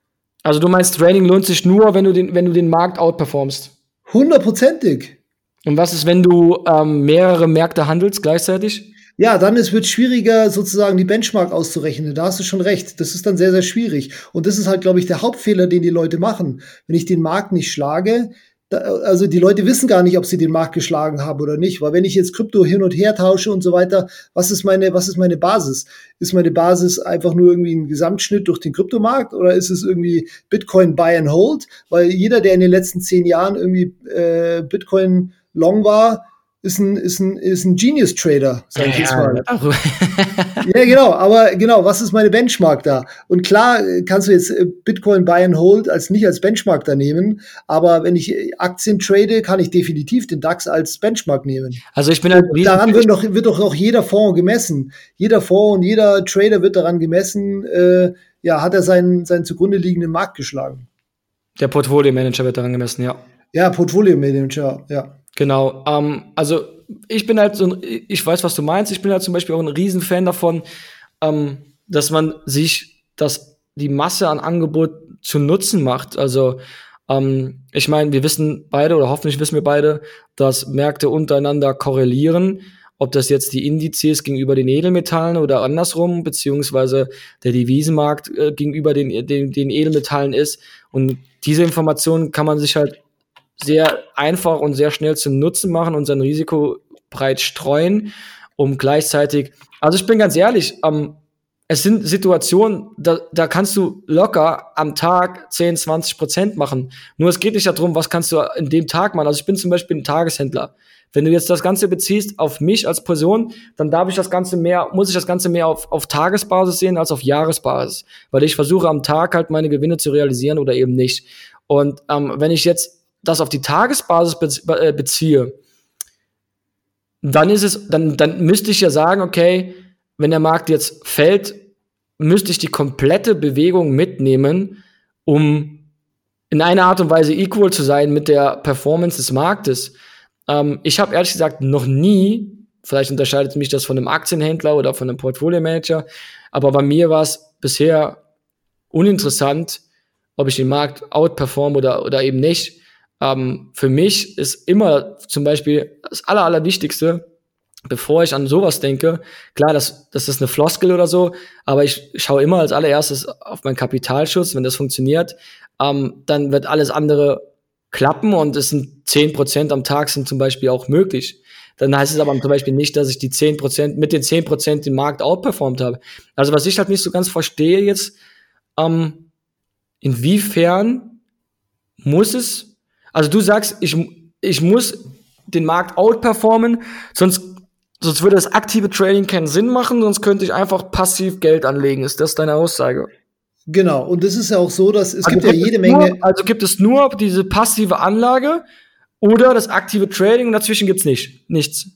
Also du meinst, Trading lohnt sich nur, wenn du den, wenn du den Markt outperformst? Hundertprozentig. Und was ist, wenn du ähm, mehrere Märkte handelst gleichzeitig? Ja, dann es wird schwieriger, sozusagen die Benchmark auszurechnen. Da hast du schon recht. Das ist dann sehr, sehr schwierig. Und das ist halt, glaube ich, der Hauptfehler, den die Leute machen. Wenn ich den Markt nicht schlage, da, also die Leute wissen gar nicht, ob sie den Markt geschlagen haben oder nicht. Weil wenn ich jetzt Krypto hin und her tausche und so weiter, was ist meine, was ist meine Basis? Ist meine Basis einfach nur irgendwie ein Gesamtschnitt durch den Kryptomarkt oder ist es irgendwie Bitcoin Buy and Hold? Weil jeder, der in den letzten zehn Jahren irgendwie äh, Bitcoin long war, ist ein, ist ein, ist ein Genius-Trader, sag ich ja, jetzt mal. [laughs] ja, genau, aber genau, was ist meine Benchmark da? Und klar kannst du jetzt äh, Bitcoin Buy and Hold als nicht als Benchmark da nehmen, aber wenn ich äh, Aktien trade, kann ich definitiv den DAX als Benchmark nehmen. Also ich bin halt daran wird doch, wird doch auch jeder Fonds gemessen. Jeder Fonds und jeder Trader wird daran gemessen, äh, ja, hat er seinen, seinen zugrunde liegenden Markt geschlagen. Der Portfolio Manager wird daran gemessen, ja. Ja, Portfolio Manager, ja. Genau. Ähm, also ich bin halt so ein, ich weiß, was du meinst. Ich bin halt zum Beispiel auch ein Riesenfan davon, ähm, dass man sich das, die Masse an Angebot zu Nutzen macht. Also ähm, ich meine, wir wissen beide oder hoffentlich wissen wir beide, dass Märkte untereinander korrelieren. Ob das jetzt die Indizes gegenüber den Edelmetallen oder andersrum, beziehungsweise der Devisenmarkt äh, gegenüber den, den, den Edelmetallen ist. Und diese Informationen kann man sich halt sehr einfach und sehr schnell zu Nutzen machen und sein Risiko breit streuen, um gleichzeitig, also ich bin ganz ehrlich, ähm, es sind Situationen, da, da kannst du locker am Tag 10, 20 Prozent machen. Nur es geht nicht darum, was kannst du in dem Tag machen. Also ich bin zum Beispiel ein Tageshändler. Wenn du jetzt das Ganze beziehst auf mich als Person, dann darf ich das Ganze mehr, muss ich das Ganze mehr auf, auf Tagesbasis sehen als auf Jahresbasis. Weil ich versuche am Tag halt meine Gewinne zu realisieren oder eben nicht. Und ähm, wenn ich jetzt das auf die Tagesbasis äh, beziehe, dann ist es, dann, dann müsste ich ja sagen, okay, wenn der Markt jetzt fällt, müsste ich die komplette Bewegung mitnehmen, um in einer Art und Weise equal zu sein mit der Performance des Marktes. Ähm, ich habe ehrlich gesagt noch nie, vielleicht unterscheidet mich das von einem Aktienhändler oder von einem Portfolio-Manager, aber bei mir war es bisher uninteressant, ob ich den Markt outperform oder, oder eben nicht. Ähm, für mich ist immer zum Beispiel das Aller, Allerwichtigste, bevor ich an sowas denke, klar, das, das ist eine Floskel oder so, aber ich schaue immer als allererstes auf meinen Kapitalschutz, wenn das funktioniert, ähm, dann wird alles andere klappen und es sind zehn Prozent am Tag sind zum Beispiel auch möglich. Dann heißt es aber zum Beispiel nicht, dass ich die zehn Prozent mit den zehn Prozent den Markt outperformt habe. Also was ich halt nicht so ganz verstehe jetzt, ähm, inwiefern muss es also du sagst, ich, ich muss den Markt outperformen, sonst, sonst würde das aktive Trading keinen Sinn machen, sonst könnte ich einfach passiv Geld anlegen. Ist das deine Aussage? Genau, und das ist ja auch so, dass es also gibt ja jede nur, Menge. Also gibt es nur diese passive Anlage oder das aktive Trading und dazwischen gibt's nicht, nichts.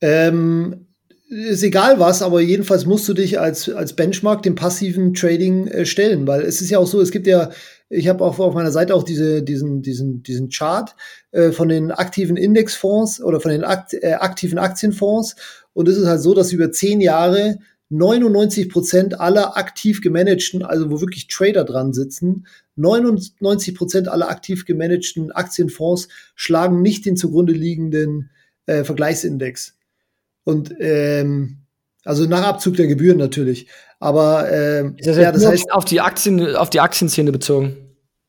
Ähm, ist egal was, aber jedenfalls musst du dich als, als Benchmark dem passiven Trading äh, stellen, weil es ist ja auch so, es gibt ja, ich habe auch auf meiner Seite auch diese, diesen, diesen, diesen Chart äh, von den aktiven Indexfonds oder von den akt, äh, aktiven Aktienfonds und es ist halt so, dass über zehn Jahre 99 Prozent aller aktiv gemanagten, also wo wirklich Trader dran sitzen, 99 Prozent aller aktiv gemanagten Aktienfonds schlagen nicht den zugrunde liegenden äh, Vergleichsindex. Und ähm, also nach Abzug der Gebühren natürlich. Aber ähm, das ja, das heißt auf die Aktien, auf die Aktienszene bezogen.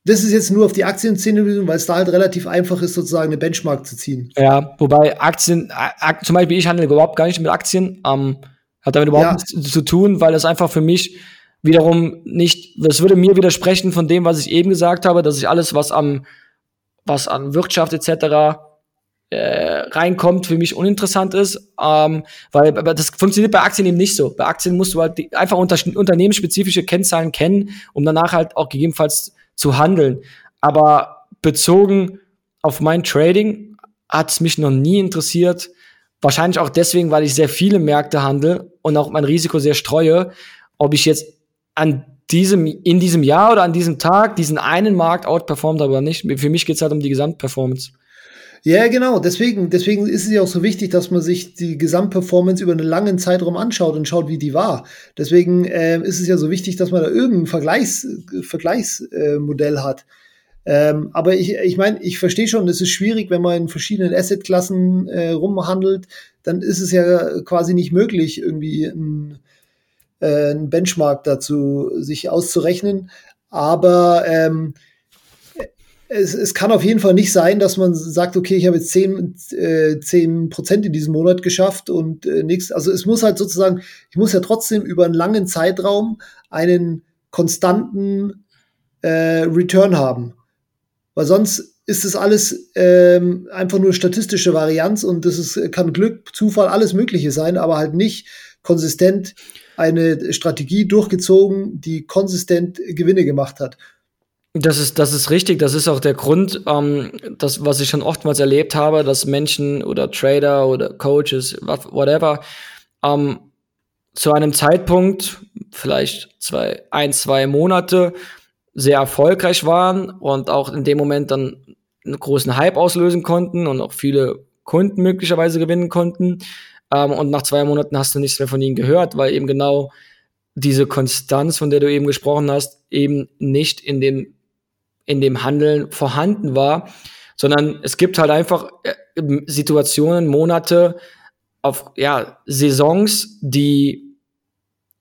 Das ist jetzt nur auf die Aktienszene bezogen, weil es da halt relativ einfach ist, sozusagen eine Benchmark zu ziehen. Ja, wobei Aktien, ak zum Beispiel ich handle überhaupt gar nicht mit Aktien, ähm, hat damit überhaupt ja. nichts zu tun, weil das einfach für mich wiederum nicht, das würde mir widersprechen von dem, was ich eben gesagt habe, dass ich alles, was am, was an Wirtschaft etc äh, reinkommt, für mich uninteressant ist, ähm, weil aber das funktioniert bei Aktien eben nicht so. Bei Aktien musst du halt die, einfach unter, unternehmensspezifische Kennzahlen kennen, um danach halt auch gegebenenfalls zu handeln. Aber bezogen auf mein Trading hat es mich noch nie interessiert. Wahrscheinlich auch deswegen, weil ich sehr viele Märkte handle und auch mein Risiko sehr streue, ob ich jetzt an diesem, in diesem Jahr oder an diesem Tag diesen einen Markt outperformt oder nicht. Für mich geht es halt um die Gesamtperformance. Ja, genau. Deswegen, deswegen ist es ja auch so wichtig, dass man sich die Gesamtperformance über einen langen Zeitraum anschaut und schaut, wie die war. Deswegen äh, ist es ja so wichtig, dass man da irgendein Vergleichs, Vergleichsmodell äh, hat. Ähm, aber ich, ich meine, ich verstehe schon, es ist schwierig, wenn man in verschiedenen Assetklassen äh, rumhandelt, dann ist es ja quasi nicht möglich, irgendwie ein, äh, ein Benchmark dazu sich auszurechnen. Aber ähm, es, es kann auf jeden Fall nicht sein, dass man sagt, okay, ich habe jetzt 10, äh, 10 Prozent in diesem Monat geschafft und äh, nichts. Also es muss halt sozusagen, ich muss ja trotzdem über einen langen Zeitraum einen konstanten äh, Return haben. Weil sonst ist das alles ähm, einfach nur statistische Varianz und das ist, kann Glück, Zufall, alles Mögliche sein, aber halt nicht konsistent eine Strategie durchgezogen, die konsistent Gewinne gemacht hat. Das ist, das ist richtig. Das ist auch der Grund, ähm, das, was ich schon oftmals erlebt habe, dass Menschen oder Trader oder Coaches, whatever, ähm, zu einem Zeitpunkt, vielleicht zwei, ein, zwei Monate, sehr erfolgreich waren und auch in dem Moment dann einen großen Hype auslösen konnten und auch viele Kunden möglicherweise gewinnen konnten. Ähm, und nach zwei Monaten hast du nichts mehr von ihnen gehört, weil eben genau diese Konstanz, von der du eben gesprochen hast, eben nicht in dem, in dem Handeln vorhanden war, sondern es gibt halt einfach äh, Situationen, Monate, auf ja, Saisons, die,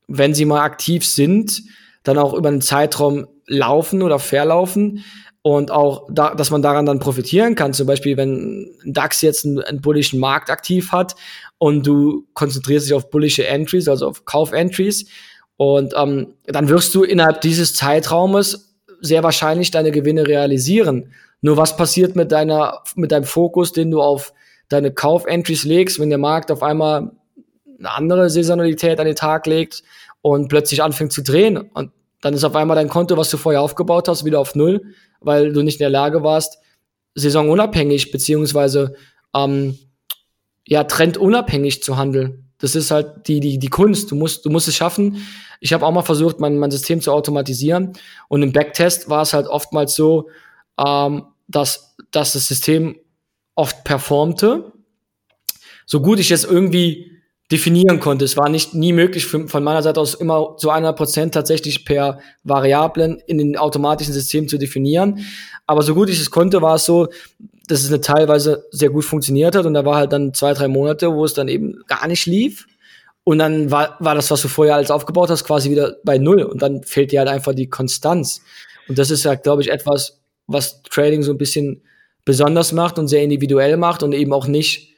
wenn sie mal aktiv sind, dann auch über einen Zeitraum laufen oder verlaufen und auch, da, dass man daran dann profitieren kann. Zum Beispiel, wenn DAX jetzt einen, einen bullischen Markt aktiv hat und du konzentrierst dich auf bullische Entries, also auf Kauf-Entries und ähm, dann wirst du innerhalb dieses Zeitraumes sehr wahrscheinlich deine Gewinne realisieren. Nur was passiert mit deiner, mit deinem Fokus, den du auf deine Kauf-Entries legst, wenn der Markt auf einmal eine andere Saisonalität an den Tag legt und plötzlich anfängt zu drehen und dann ist auf einmal dein Konto, was du vorher aufgebaut hast, wieder auf Null, weil du nicht in der Lage warst, saisonunabhängig beziehungsweise ähm, ja trendunabhängig zu handeln. Das ist halt die die die Kunst. Du musst du musst es schaffen. Ich habe auch mal versucht, mein mein System zu automatisieren und im Backtest war es halt oftmals so, ähm, dass dass das System oft performte. So gut ich es irgendwie definieren konnte. Es war nicht nie möglich für, von meiner Seite aus immer zu einer Prozent tatsächlich per Variablen in den automatischen Systemen zu definieren. Aber so gut ich es konnte, war es so, dass es eine teilweise sehr gut funktioniert hat und da war halt dann zwei, drei Monate, wo es dann eben gar nicht lief. Und dann war, war das, was du vorher alles aufgebaut hast, quasi wieder bei Null. Und dann fehlt dir halt einfach die Konstanz. Und das ist ja, glaube ich, etwas, was Trading so ein bisschen besonders macht und sehr individuell macht und eben auch nicht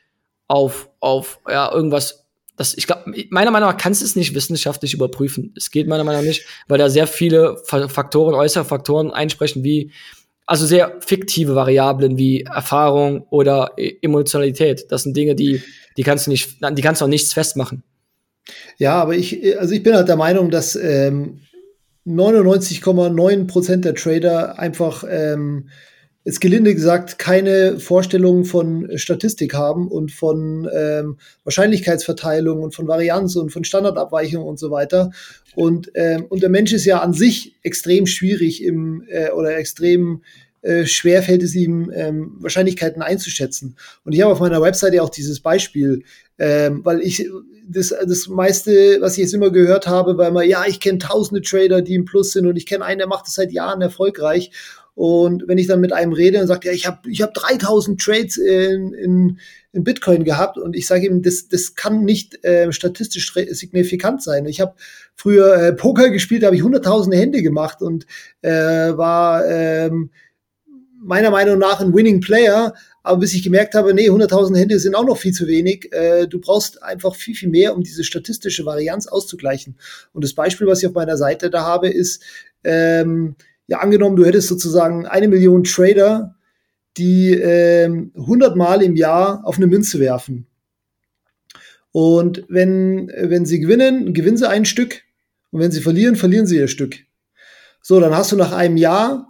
auf, auf ja, irgendwas das, ich glaube, meiner Meinung nach kannst du es nicht wissenschaftlich überprüfen. Es geht meiner Meinung nach nicht, weil da sehr viele Faktoren, äußere Faktoren einsprechen, wie, also sehr fiktive Variablen wie Erfahrung oder e-, Emotionalität. Das sind Dinge, die, die kannst du nicht, die kannst du auch nichts festmachen. Ja, aber ich, also ich bin halt der Meinung, dass ähm, 99,9 Prozent der Trader einfach ähm, jetzt gelinde gesagt keine Vorstellung von Statistik haben und von ähm, Wahrscheinlichkeitsverteilung und von Varianz und von Standardabweichung und so weiter. Und, ähm, und der Mensch ist ja an sich extrem schwierig im äh, oder extrem äh, schwer fällt es ihm, ähm, Wahrscheinlichkeiten einzuschätzen. Und ich habe auf meiner Webseite auch dieses Beispiel, ähm, weil ich das, das meiste, was ich jetzt immer gehört habe, weil man, ja, ich kenne tausende Trader, die im Plus sind und ich kenne einen, der macht das seit Jahren erfolgreich. Und wenn ich dann mit einem rede und sagt, ja, ich habe ich hab 3000 Trades in, in, in Bitcoin gehabt und ich sage ihm, das, das kann nicht äh, statistisch signifikant sein. Ich habe früher äh, Poker gespielt, da habe ich hunderttausende Hände gemacht und äh, war ähm, meiner Meinung nach ein Winning Player, aber bis ich gemerkt habe, nee, 100.000 Hände sind auch noch viel zu wenig. Äh, du brauchst einfach viel, viel mehr, um diese statistische Varianz auszugleichen. Und das Beispiel, was ich auf meiner Seite da habe, ist, ähm, ja, angenommen, du hättest sozusagen eine Million Trader, die ähm, 100 Mal im Jahr auf eine Münze werfen. Und wenn, wenn sie gewinnen, gewinnen sie ein Stück. Und wenn sie verlieren, verlieren sie ihr Stück. So, dann hast du nach einem Jahr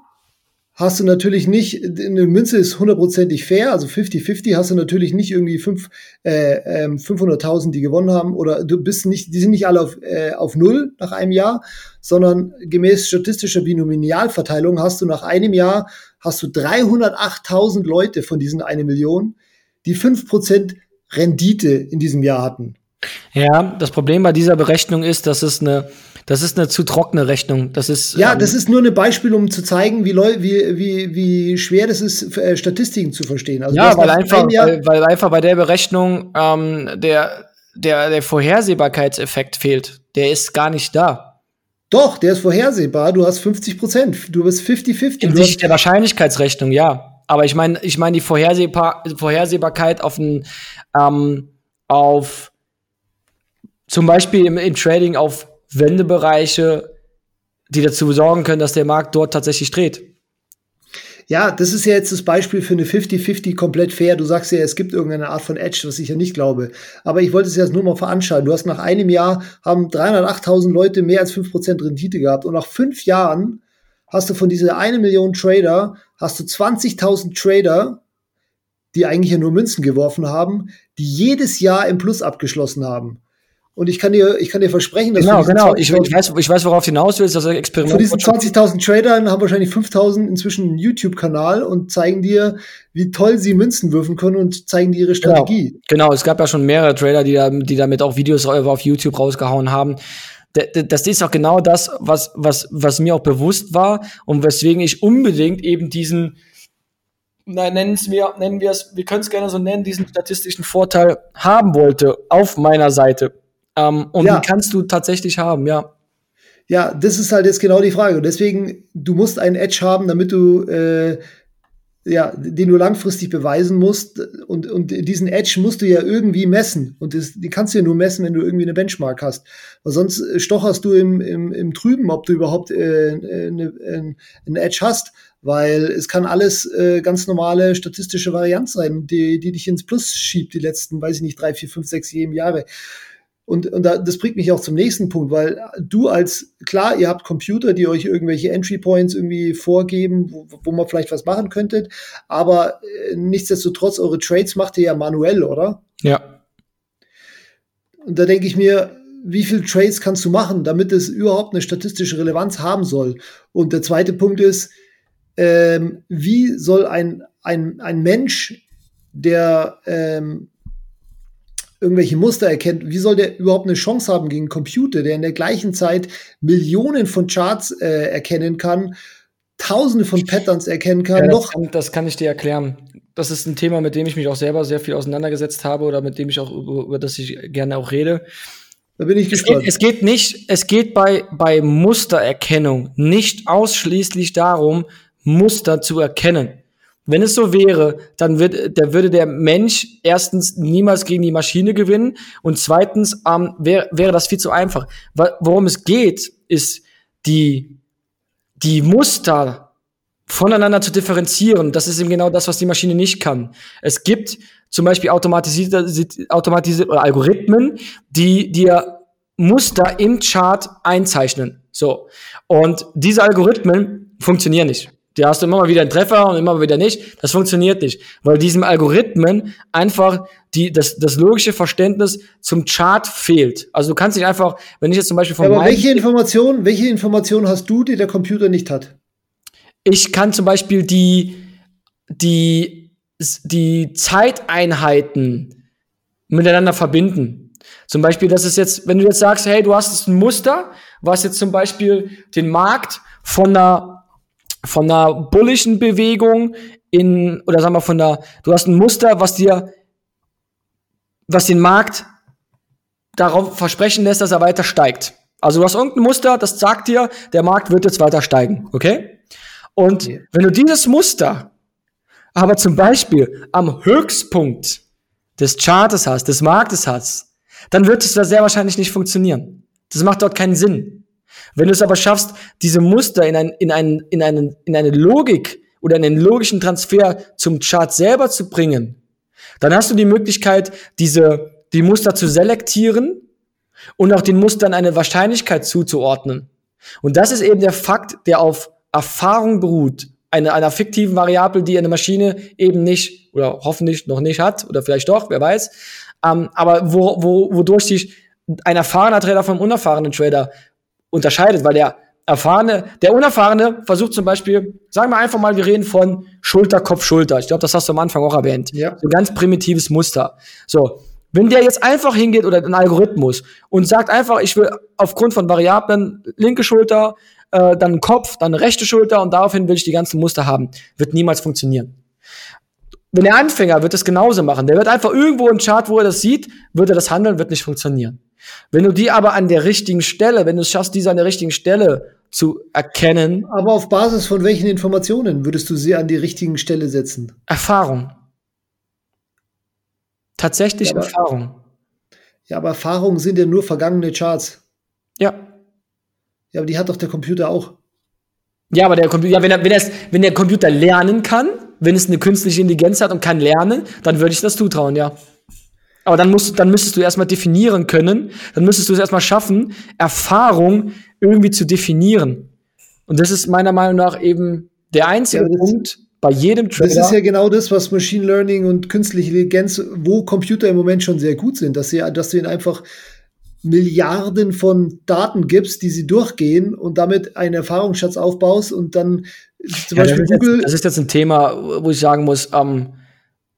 hast du natürlich nicht, eine Münze ist hundertprozentig fair, also 50-50 hast du natürlich nicht irgendwie fünf, äh, 500.000, ähm, die gewonnen haben oder du bist nicht, die sind nicht alle auf, äh, auf Null nach einem Jahr, sondern gemäß statistischer Binomialverteilung hast du nach einem Jahr, hast du 308.000 Leute von diesen eine Million, die fünf Prozent Rendite in diesem Jahr hatten. Ja, das Problem bei dieser Berechnung ist, dass es eine Das ist eine zu trockene Rechnung. Das ist ja, ähm, das ist nur ein Beispiel, um zu zeigen, wie, wie, wie, wie schwer das ist, äh, Statistiken zu verstehen. Also ja, weil einfach, weil, weil, einfach bei der Berechnung ähm, der, der, der Vorhersehbarkeitseffekt fehlt. Der ist gar nicht da. Doch, der ist vorhersehbar. Du hast 50 Prozent. Du bist 50-50. In Sicht der Wahrscheinlichkeitsrechnung, ja. Aber ich meine, ich meine die Vorhersehbar Vorhersehbarkeit auf ein, ähm, auf zum Beispiel im, im Trading auf Wendebereiche, die dazu sorgen können, dass der Markt dort tatsächlich dreht. Ja, das ist ja jetzt das Beispiel für eine 50-50 komplett fair. Du sagst ja, es gibt irgendeine Art von Edge, was ich ja nicht glaube. Aber ich wollte es jetzt nur mal veranschaulichen. Du hast nach einem Jahr haben 308.000 Leute mehr als 5% Rendite gehabt. Und nach fünf Jahren hast du von dieser eine Million Trader, hast du 20.000 Trader, die eigentlich ja nur Münzen geworfen haben, die jedes Jahr im Plus abgeschlossen haben. Und ich kann dir, ich kann dir versprechen, dass genau, genau. Ich, ich, weiß, ich weiß, worauf du hinaus willst. Das Experiment. Von diesen 20.000 Tradern haben wahrscheinlich 5.000 inzwischen einen YouTube-Kanal und zeigen dir, wie toll sie Münzen würfen können und zeigen dir ihre genau. Strategie. Genau, genau. es gab ja schon mehrere Trader, die, da, die damit auch Videos auf YouTube rausgehauen haben. Das ist auch genau das, was, was, was mir auch bewusst war und weswegen ich unbedingt eben diesen, nein, nennen es mir, nennen wir es, wir können es gerne so nennen, diesen statistischen Vorteil haben wollte auf meiner Seite. Ähm, und ja. die kannst du tatsächlich haben, ja. Ja, das ist halt jetzt genau die Frage. Und deswegen, du musst einen Edge haben, damit du, äh, ja, den du langfristig beweisen musst. Und, und diesen Edge musst du ja irgendwie messen. Und das, die kannst du ja nur messen, wenn du irgendwie eine Benchmark hast. Weil sonst stocherst du im, im, im Trüben, ob du überhaupt äh, eine, einen Edge hast. Weil es kann alles äh, ganz normale statistische Varianz sein, die, die dich ins Plus schiebt, die letzten, weiß ich nicht, drei, vier, fünf, sechs, sieben Jahre. Und, und da, das bringt mich auch zum nächsten Punkt, weil du als, klar, ihr habt Computer, die euch irgendwelche Entry Points irgendwie vorgeben, wo, wo man vielleicht was machen könntet, aber äh, nichtsdestotrotz, eure Trades macht ihr ja manuell, oder? Ja. Und da denke ich mir, wie viele Trades kannst du machen, damit es überhaupt eine statistische Relevanz haben soll? Und der zweite Punkt ist, ähm, wie soll ein, ein, ein Mensch, der ähm, irgendwelche Muster erkennt, wie soll der überhaupt eine Chance haben gegen Computer, der in der gleichen Zeit Millionen von Charts äh, erkennen kann, Tausende von Patterns erkennen kann. Ja, das, kann, das kann ich dir erklären. Das ist ein Thema, mit dem ich mich auch selber sehr viel auseinandergesetzt habe oder mit dem ich auch über, über das ich gerne auch rede. Da bin ich es gespannt. Geht, es geht nicht, es geht bei, bei Mustererkennung nicht ausschließlich darum, Muster zu erkennen. Wenn es so wäre, dann wird, da würde der Mensch erstens niemals gegen die Maschine gewinnen und zweitens ähm, wär, wäre das viel zu einfach. Worum es geht, ist die, die Muster voneinander zu differenzieren. Das ist eben genau das, was die Maschine nicht kann. Es gibt zum Beispiel automatisierte, automatisierte Algorithmen, die dir Muster im Chart einzeichnen. So. Und diese Algorithmen funktionieren nicht. Die hast du immer mal wieder einen Treffer und immer mal wieder nicht. Das funktioniert nicht, weil diesem Algorithmen einfach die, das, das logische Verständnis zum Chart fehlt. Also du kannst nicht einfach, wenn ich jetzt zum Beispiel von ja, Aber welche Information, welche Information hast du, die der Computer nicht hat? Ich kann zum Beispiel die, die, die Zeiteinheiten miteinander verbinden. Zum Beispiel, das ist jetzt, wenn du jetzt sagst, hey, du hast ein Muster, was jetzt zum Beispiel den Markt von einer von einer bullischen Bewegung in, oder sagen wir von der, du hast ein Muster, was dir, was den Markt darauf versprechen lässt, dass er weiter steigt. Also du hast irgendein Muster, das sagt dir, der Markt wird jetzt weiter steigen, okay? Und okay. wenn du dieses Muster aber zum Beispiel am Höchstpunkt des Chartes hast, des Marktes hast, dann wird es da sehr wahrscheinlich nicht funktionieren. Das macht dort keinen Sinn. Wenn du es aber schaffst, diese Muster in, ein, in, ein, in, einen, in eine Logik oder einen logischen Transfer zum Chart selber zu bringen, dann hast du die Möglichkeit, diese, die Muster zu selektieren und auch den Mustern eine Wahrscheinlichkeit zuzuordnen. Und das ist eben der Fakt, der auf Erfahrung beruht, eine, einer fiktiven Variable, die eine Maschine eben nicht oder hoffentlich noch nicht hat oder vielleicht doch, wer weiß. Ähm, aber wo, wo, wodurch sich ein erfahrener Trader vom unerfahrenen Trader unterscheidet, weil der erfahrene, der unerfahrene versucht zum Beispiel, sagen wir einfach mal, wir reden von Schulter, Kopf, Schulter. Ich glaube, das hast du am Anfang auch erwähnt. Ja. So ein ganz primitives Muster. So. Wenn der jetzt einfach hingeht oder ein Algorithmus und sagt einfach, ich will aufgrund von Variablen linke Schulter, äh, dann Kopf, dann rechte Schulter und daraufhin will ich die ganzen Muster haben, wird niemals funktionieren. Wenn der Anfänger wird es genauso machen. Der wird einfach irgendwo im Chart, wo er das sieht, wird er das handeln, wird nicht funktionieren. Wenn du die aber an der richtigen Stelle, wenn du es schaffst, diese an der richtigen Stelle zu erkennen. Aber auf Basis von welchen Informationen würdest du sie an die richtigen Stelle setzen? Erfahrung. Tatsächlich ja, aber, Erfahrung. Ja, aber Erfahrungen sind ja nur vergangene Charts. Ja. Ja, aber die hat doch der Computer auch. Ja, aber der Computer, ja, wenn, er, wenn, wenn der Computer lernen kann, wenn es eine künstliche Intelligenz hat und kann lernen, dann würde ich das zutrauen, ja. Aber dann musst, dann müsstest du erstmal definieren können, dann müsstest du es erstmal schaffen, Erfahrung irgendwie zu definieren. Und das ist meiner Meinung nach eben der einzige ja, Punkt bei jedem Trader. Das ist ja genau das, was Machine Learning und künstliche Intelligenz, wo Computer im Moment schon sehr gut sind, dass, sie, dass du ihnen einfach Milliarden von Daten gibst, die sie durchgehen und damit einen Erfahrungsschatz aufbaust und dann zum ja, Beispiel das Google. Jetzt, das ist jetzt ein Thema, wo ich sagen muss, ähm,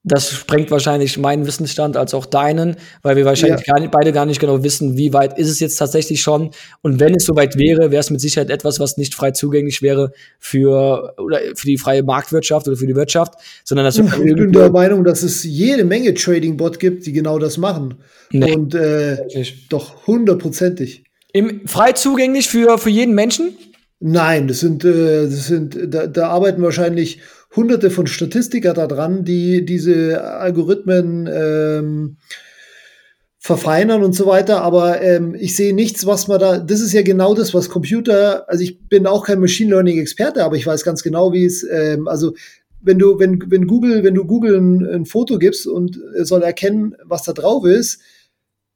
das sprengt wahrscheinlich meinen Wissensstand als auch deinen, weil wir wahrscheinlich ja. gar nicht, beide gar nicht genau wissen, wie weit ist es jetzt tatsächlich schon. Und wenn es soweit wäre, wäre es mit Sicherheit etwas, was nicht frei zugänglich wäre für, oder für die freie Marktwirtschaft oder für die Wirtschaft, sondern das Ich bin der Meinung, dass es jede Menge Trading-Bot gibt, die genau das machen. Nee, Und äh, doch hundertprozentig. frei zugänglich für, für jeden Menschen? Nein, das sind, äh, das sind, da, da arbeiten wahrscheinlich hunderte von Statistiker da dran, die diese Algorithmen ähm, verfeinern und so weiter. Aber ähm, ich sehe nichts, was man da. Das ist ja genau das, was Computer. Also ich bin auch kein Machine Learning Experte, aber ich weiß ganz genau, wie es. Ähm, also wenn du wenn wenn Google wenn du Google ein, ein Foto gibst und soll erkennen, was da drauf ist,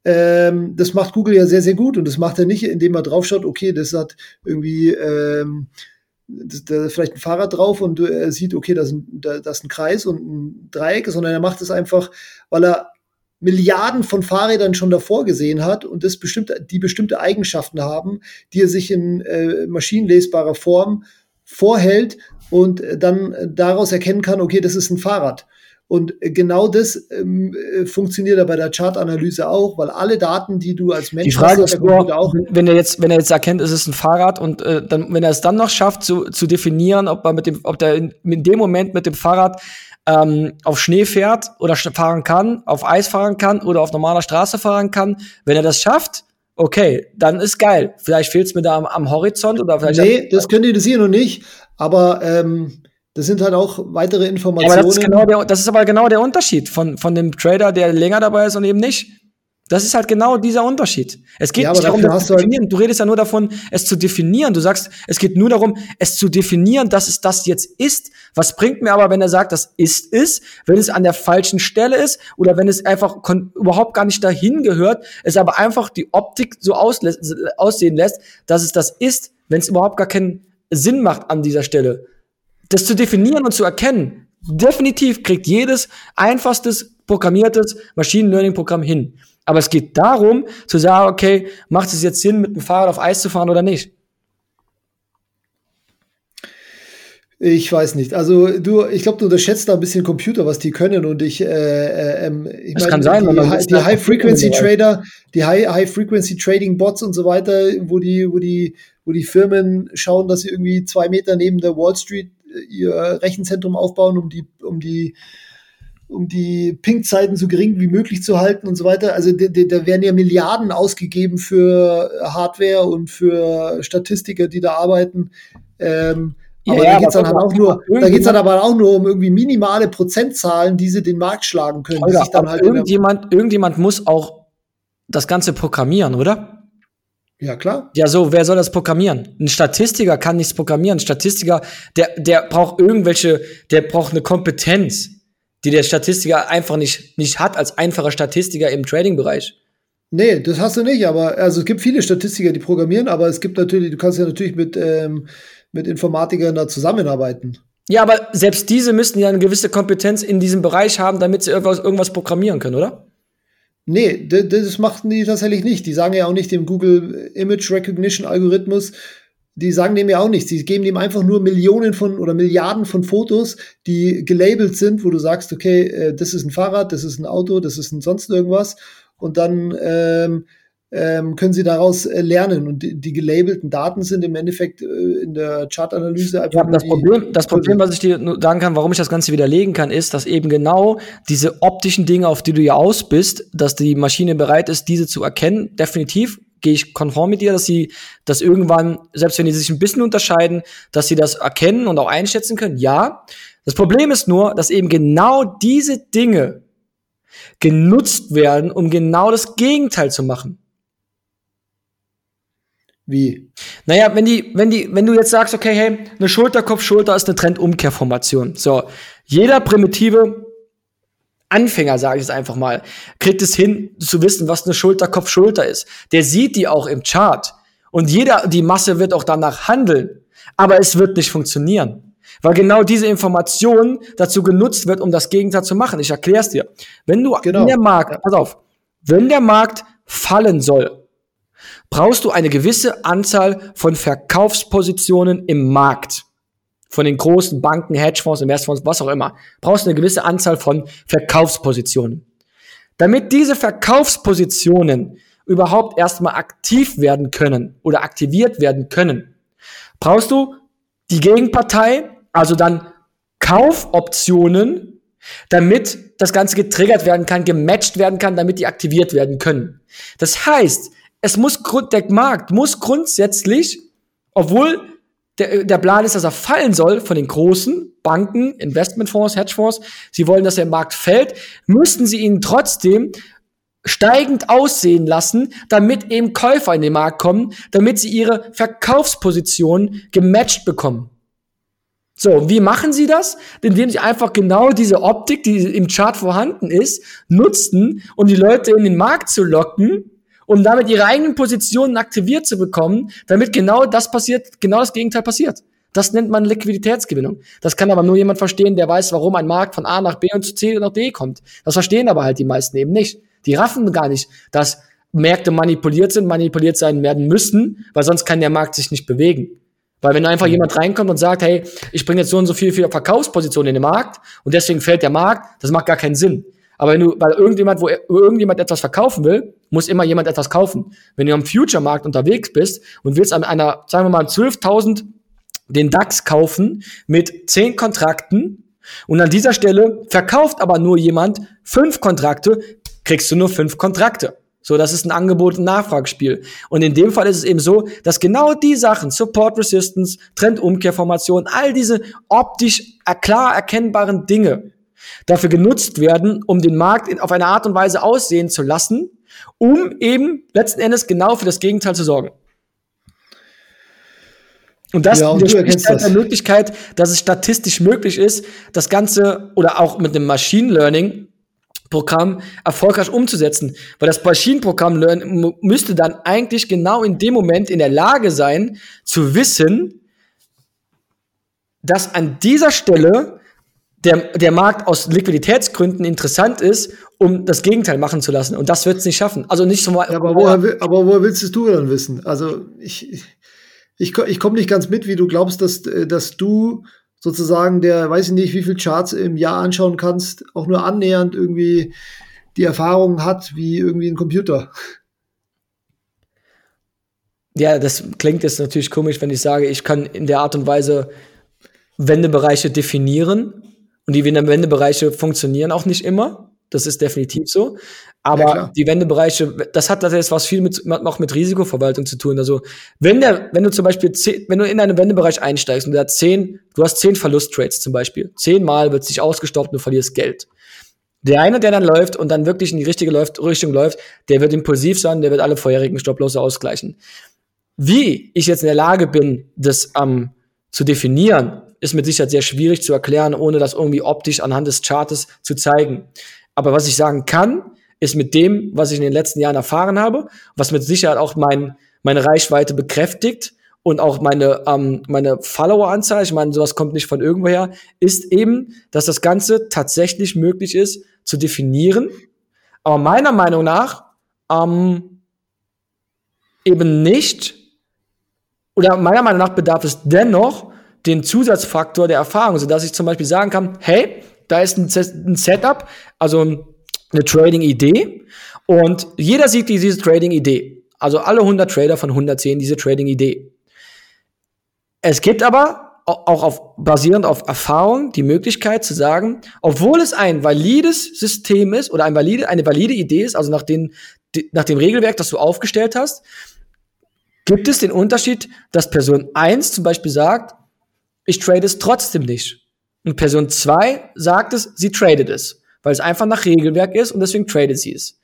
ähm, das macht Google ja sehr, sehr gut und das macht er nicht, indem er draufschaut, okay, das hat irgendwie ähm, da vielleicht ein Fahrrad drauf und er sieht, okay, das ist, ein, da, das ist ein Kreis und ein Dreieck, sondern er macht es einfach, weil er Milliarden von Fahrrädern schon davor gesehen hat und das bestimmte, die bestimmte Eigenschaften haben, die er sich in äh, maschinenlesbarer Form vorhält und dann daraus erkennen kann, okay, das ist ein Fahrrad. Und genau das ähm, äh, funktioniert ja bei der Chartanalyse auch, weil alle Daten, die du als Mensch die Frage hast, ist nur, auch wenn er jetzt, wenn er jetzt erkennt, es ist ein Fahrrad und äh, dann, wenn er es dann noch schafft, zu, zu definieren, ob er mit dem, ob der in, in dem Moment mit dem Fahrrad ähm, auf Schnee fährt oder fahren kann, auf Eis fahren kann oder auf normaler Straße fahren kann, wenn er das schafft, okay, dann ist geil. Vielleicht fehlt es mir da am, am, Horizont oder vielleicht. Nee, das könnt ihr sehen und nicht. Aber ähm, das sind halt auch weitere Informationen. Aber das ist, genau der, das ist aber genau der Unterschied von, von dem Trader, der länger dabei ist und eben nicht. Das ist halt genau dieser Unterschied. Es geht ja, nicht darum, das zu halt definieren. Du redest ja nur davon, es zu definieren. Du sagst, es geht nur darum, es zu definieren, dass es das jetzt ist. Was bringt mir aber, wenn er sagt, das ist es, wenn es an der falschen Stelle ist oder wenn es einfach überhaupt gar nicht dahin gehört, es aber einfach die Optik so aussehen lässt, dass es das ist, wenn es überhaupt gar keinen Sinn macht an dieser Stelle das zu definieren und zu erkennen, definitiv kriegt jedes einfachstes programmiertes Machine Learning Programm hin. Aber es geht darum, zu sagen, okay, macht es jetzt Sinn, mit dem Fahrrad auf Eis zu fahren oder nicht? Ich weiß nicht. Also du, ich glaube, du unterschätzt da ein bisschen Computer, was die können. Und ich, äh, äh, ähm, ich das mein, kann sein, die, die High Frequency Trader, die High, High Frequency Trading Bots und so weiter, wo die, wo die, wo die Firmen schauen, dass sie irgendwie zwei Meter neben der Wall Street ihr Rechenzentrum aufbauen, um die, um die, um die Ping-Zeiten so gering wie möglich zu halten und so weiter. Also da werden ja Milliarden ausgegeben für Hardware und für Statistiker, die da arbeiten. Ähm, aber ja, da geht's dann halt auch nur, da geht's dann aber auch nur um irgendwie minimale Prozentzahlen, die sie den Markt schlagen können. Holger, halt irgendjemand, irgendjemand muss auch das Ganze programmieren, oder? Ja, klar. Ja, so, wer soll das programmieren? Ein Statistiker kann nichts programmieren. Ein Statistiker, der, der braucht irgendwelche, der braucht eine Kompetenz, die der Statistiker einfach nicht, nicht hat als einfacher Statistiker im Trading-Bereich. Nee, das hast du nicht, aber also es gibt viele Statistiker, die programmieren, aber es gibt natürlich, du kannst ja natürlich mit, ähm, mit Informatikern da zusammenarbeiten. Ja, aber selbst diese müssten ja eine gewisse Kompetenz in diesem Bereich haben, damit sie irgendwas, irgendwas programmieren können, oder? Nee, das machen die tatsächlich nicht. Die sagen ja auch nicht dem Google Image Recognition Algorithmus, die sagen dem ja auch nichts. Die geben dem einfach nur Millionen von oder Milliarden von Fotos, die gelabelt sind, wo du sagst, okay, äh, das ist ein Fahrrad, das ist ein Auto, das ist ein sonst irgendwas. Und dann ähm, ähm, können sie daraus äh, lernen. Und die, die, gelabelten Daten sind im Endeffekt äh, in der Chartanalyse einfach. Ja, das, Problem, das Problem, was ich dir nur sagen kann, warum ich das Ganze widerlegen kann, ist, dass eben genau diese optischen Dinge, auf die du ja aus bist, dass die Maschine bereit ist, diese zu erkennen, definitiv gehe ich konform mit dir, dass sie das irgendwann, selbst wenn die sich ein bisschen unterscheiden, dass sie das erkennen und auch einschätzen können. Ja. Das Problem ist nur, dass eben genau diese Dinge genutzt werden, um genau das Gegenteil zu machen. Wie? Naja, wenn die, wenn die, wenn du jetzt sagst, okay, hey, eine Schulter-Kopf-Schulter ist eine Trendumkehrformation. So, jeder primitive Anfänger, sage ich es einfach mal, kriegt es hin, zu wissen, was eine Schulter-Kopf-Schulter ist. Der sieht die auch im Chart. Und jeder, die Masse wird auch danach handeln. Aber es wird nicht funktionieren. Weil genau diese Information dazu genutzt wird, um das Gegenteil zu machen. Ich erkläre es dir. Wenn du genau. in der Markt, pass auf, wenn der Markt fallen soll, brauchst du eine gewisse Anzahl von Verkaufspositionen im Markt von den großen Banken, Hedgefonds, Investfonds, was auch immer, brauchst du eine gewisse Anzahl von Verkaufspositionen. Damit diese Verkaufspositionen überhaupt erstmal aktiv werden können oder aktiviert werden können, brauchst du die Gegenpartei, also dann Kaufoptionen, damit das Ganze getriggert werden kann, gematcht werden kann, damit die aktiviert werden können. Das heißt, es muss der Markt muss grundsätzlich, obwohl der, der Plan ist, dass er fallen soll von den großen Banken, Investmentfonds, Hedgefonds. Sie wollen, dass der Markt fällt, müssten sie ihn trotzdem steigend aussehen lassen, damit eben Käufer in den Markt kommen, damit sie ihre Verkaufsposition gematcht bekommen. So, wie machen sie das? Indem sie einfach genau diese Optik, die im Chart vorhanden ist, nutzen, um die Leute in den Markt zu locken um damit ihre eigenen Positionen aktiviert zu bekommen, damit genau das passiert, genau das Gegenteil passiert. Das nennt man Liquiditätsgewinnung. Das kann aber nur jemand verstehen, der weiß, warum ein Markt von A nach B und zu C nach D kommt. Das verstehen aber halt die meisten eben nicht. Die raffen gar nicht, dass Märkte manipuliert sind, manipuliert sein werden müssen, weil sonst kann der Markt sich nicht bewegen. Weil wenn einfach jemand reinkommt und sagt, hey, ich bringe jetzt so und so viel für Verkaufspositionen in den Markt und deswegen fällt der Markt, das macht gar keinen Sinn. Aber wenn du, weil irgendjemand, wo irgendjemand etwas verkaufen will, muss immer jemand etwas kaufen. Wenn du am Future-Markt unterwegs bist und willst an einer, sagen wir mal, 12.000 den DAX kaufen mit 10 Kontrakten und an dieser Stelle verkauft aber nur jemand fünf Kontrakte, kriegst du nur fünf Kontrakte. So, das ist ein Angebot- und Nachfragespiel. Und in dem Fall ist es eben so, dass genau die Sachen, Support Resistance, Trendumkehrformation, all diese optisch klar erkennbaren Dinge, dafür genutzt werden, um den Markt auf eine Art und Weise aussehen zu lassen, um eben letzten Endes genau für das Gegenteil zu sorgen. Und das ja, und widerspricht halt der Möglichkeit, dass es statistisch möglich ist, das Ganze oder auch mit einem Machine Learning Programm erfolgreich umzusetzen. Weil das Maschinenprogramm müsste dann eigentlich genau in dem Moment in der Lage sein, zu wissen, dass an dieser Stelle der, der Markt aus Liquiditätsgründen interessant ist, um das Gegenteil machen zu lassen. Und das wird es nicht schaffen. Also nicht so. Ja, aber, woher, aber woher willst du dann wissen? Also ich, ich, ich komme nicht ganz mit, wie du glaubst, dass, dass du sozusagen der, weiß ich nicht, wie viel Charts im Jahr anschauen kannst, auch nur annähernd irgendwie die Erfahrung hat wie irgendwie ein Computer. Ja, das klingt jetzt natürlich komisch, wenn ich sage, ich kann in der Art und Weise Wendebereiche definieren und die Wendebereiche funktionieren auch nicht immer. Das ist definitiv so. Aber ja, die Wendebereiche, das hat tatsächlich was viel mit, noch mit Risikoverwaltung zu tun. Also, wenn der, wenn du zum Beispiel, zehn, wenn du in einen Wendebereich einsteigst und du hast zehn, du hast zehn Verlusttrades zum Beispiel. Zehnmal wird sich ausgestoppt und du verlierst Geld. Der eine, der dann läuft und dann wirklich in die richtige läuft, Richtung läuft, der wird impulsiv sein, der wird alle vorherigen Stopplose ausgleichen. Wie ich jetzt in der Lage bin, das ähm, zu definieren, ist mit Sicherheit sehr schwierig zu erklären, ohne das irgendwie optisch anhand des Chartes zu zeigen. Aber was ich sagen kann, ist mit dem, was ich in den letzten Jahren erfahren habe, was mit Sicherheit auch mein, meine Reichweite bekräftigt und auch meine, ähm, meine Follower-Anzahl, ich meine, sowas kommt nicht von irgendwoher, ist eben, dass das Ganze tatsächlich möglich ist zu definieren. Aber meiner Meinung nach ähm, eben nicht oder meiner Meinung nach bedarf es dennoch den Zusatzfaktor der Erfahrung, sodass ich zum Beispiel sagen kann, hey, da ist ein, ein Setup, also eine Trading-Idee und jeder sieht diese Trading-Idee. Also alle 100 Trader von 100 sehen diese Trading-Idee. Es gibt aber auch auf, basierend auf Erfahrung die Möglichkeit zu sagen, obwohl es ein valides System ist oder ein valide, eine valide Idee ist, also nach, den, nach dem Regelwerk, das du aufgestellt hast, gibt es den Unterschied, dass Person 1 zum Beispiel sagt, ich trade es trotzdem nicht. Und Person 2 sagt es, sie tradet es, weil es einfach nach Regelwerk ist und deswegen tradet sie es.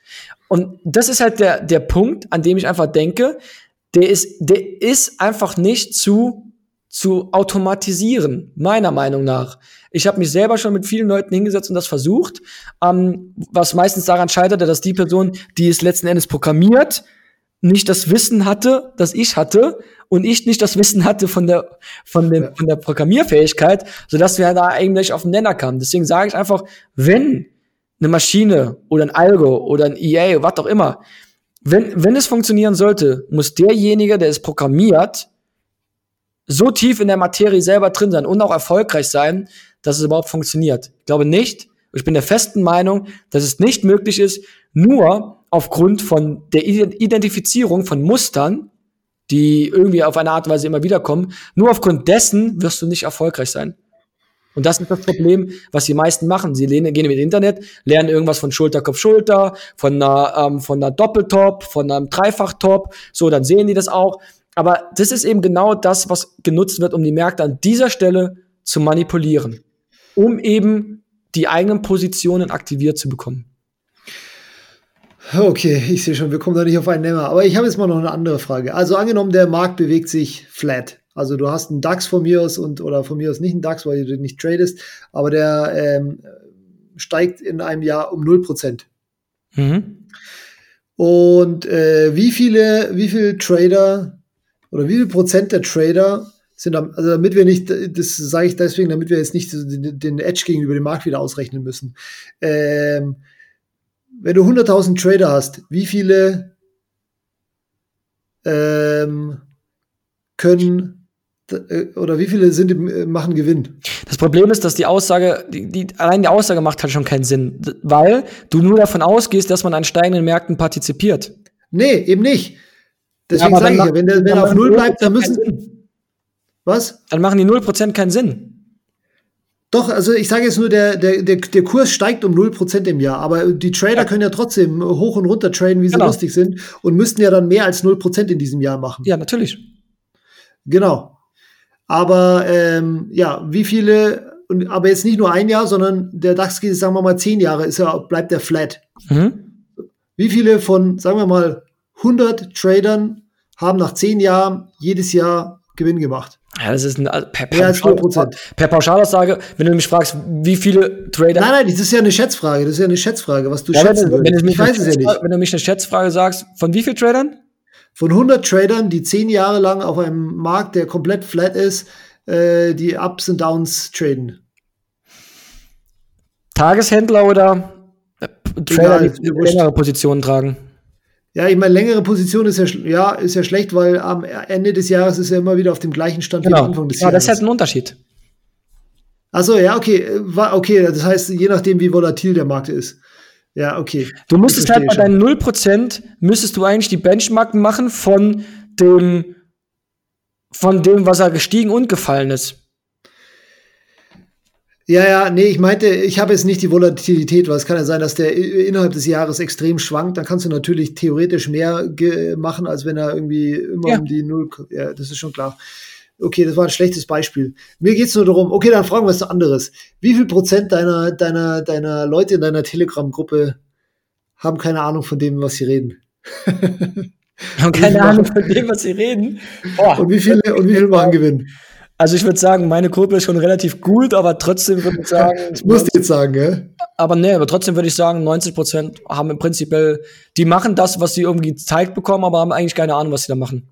Und das ist halt der, der Punkt, an dem ich einfach denke, der ist, der ist einfach nicht zu zu automatisieren, meiner Meinung nach. Ich habe mich selber schon mit vielen Leuten hingesetzt und das versucht, ähm, was meistens daran scheiterte, dass die Person, die es letzten Endes programmiert, nicht das Wissen hatte, das ich hatte und ich nicht das Wissen hatte von der von dem von der Programmierfähigkeit, so dass wir da eigentlich auf den Nenner kamen. Deswegen sage ich einfach, wenn eine Maschine oder ein Algo oder ein EA, was auch immer, wenn wenn es funktionieren sollte, muss derjenige, der es programmiert, so tief in der Materie selber drin sein und auch erfolgreich sein, dass es überhaupt funktioniert. Ich glaube nicht, ich bin der festen Meinung, dass es nicht möglich ist, nur aufgrund von der Identifizierung von Mustern, die irgendwie auf eine Art und Weise immer wieder kommen, nur aufgrund dessen wirst du nicht erfolgreich sein. Und das ist das Problem, was die meisten machen. Sie gehen im Internet, lernen irgendwas von Schulter, Kopf, Schulter, von einer, ähm, von einer Doppeltop, von einem Dreifachtop. So, dann sehen die das auch. Aber das ist eben genau das, was genutzt wird, um die Märkte an dieser Stelle zu manipulieren, um eben die eigenen Positionen aktiviert zu bekommen. Okay, ich sehe schon, wir kommen da nicht auf einen Nenner. Aber ich habe jetzt mal noch eine andere Frage. Also angenommen, der Markt bewegt sich flat. Also du hast einen DAX von mir aus und oder von mir aus nicht einen DAX, weil du nicht tradest, aber der ähm, steigt in einem Jahr um 0%. Mhm. Und äh, wie viele, wie viele Trader oder wie viel Prozent der Trader sind, also damit wir nicht, das sage ich deswegen, damit wir jetzt nicht den Edge gegenüber dem Markt wieder ausrechnen müssen. Ähm, wenn du 100.000 Trader hast, wie viele ähm, können äh, oder wie viele sind machen Gewinn? Das Problem ist, dass die Aussage, die, die, allein die Aussage macht halt schon keinen Sinn, weil du nur davon ausgehst, dass man an steigenden Märkten partizipiert. Nee, eben nicht. Deswegen ja, sage ich ja, wenn der, wenn er auf Null bleibt, dann müssen. Was? Dann machen die 0% keinen Sinn. Doch, also ich sage jetzt nur, der, der, der, der Kurs steigt um 0% im Jahr, aber die Trader ja. können ja trotzdem hoch und runter traden, wie sie genau. lustig sind und müssten ja dann mehr als 0% in diesem Jahr machen. Ja, natürlich. Genau. Aber ähm, ja, wie viele, und, aber jetzt nicht nur ein Jahr, sondern der DAX geht, sagen wir mal, zehn Jahre, ist ja, bleibt der flat. Mhm. Wie viele von, sagen wir mal, 100 Tradern haben nach zehn Jahren jedes Jahr Gewinn gemacht. Ja, das ist ein, also per, per, Pauschal, per Pauschalaussage, wenn du mich fragst, wie viele Trader. Nein, nein, das ist ja eine Schätzfrage. Das ist ja eine Schätzfrage, was du ja, schätzen wenn, wenn Ich weiß es ja nicht. Wenn du mich eine Schätzfrage sagst, von wie vielen Tradern? Von 100 Tradern, die zehn Jahre lang auf einem Markt, der komplett flat ist, äh, die Ups und Downs traden. Tageshändler oder Trader, Egal, die längere Positionen tragen? Ja, ich meine, längere Position ist ja, ja, ist ja schlecht, weil am Ende des Jahres ist er immer wieder auf dem gleichen Stand genau. wie am Anfang des ja, Jahres. Ja, das ist halt ein Unterschied. Achso, ja, okay. Okay, das heißt, je nachdem, wie volatil der Markt ist. Ja, okay. Du müsstest halt bei deinen 0%, müsstest du eigentlich die Benchmark machen von dem, von dem, was er gestiegen und gefallen ist. Ja, ja, nee, ich meinte, ich habe jetzt nicht die Volatilität, weil es kann ja sein, dass der innerhalb des Jahres extrem schwankt. Dann kannst du natürlich theoretisch mehr machen, als wenn er irgendwie immer ja. um die Null. Ja, das ist schon klar. Okay, das war ein schlechtes Beispiel. Mir geht's nur darum, okay, dann fragen wir was anderes. Wie viel Prozent deiner, deiner, deiner Leute in deiner Telegram-Gruppe haben keine Ahnung von dem, was sie reden? [laughs] haben keine Ahnung von dem, was sie reden. Boah. Und wie viele, und wie viel machen Gewinn? Also ich würde sagen, meine Gruppe ist schon relativ gut, aber trotzdem würde ich sagen. [laughs] das musst du jetzt sagen, gell? Aber nee, aber trotzdem würde ich sagen, 90 Prozent haben im Prinzip, die machen das, was sie irgendwie gezeigt bekommen, aber haben eigentlich keine Ahnung, was sie da machen.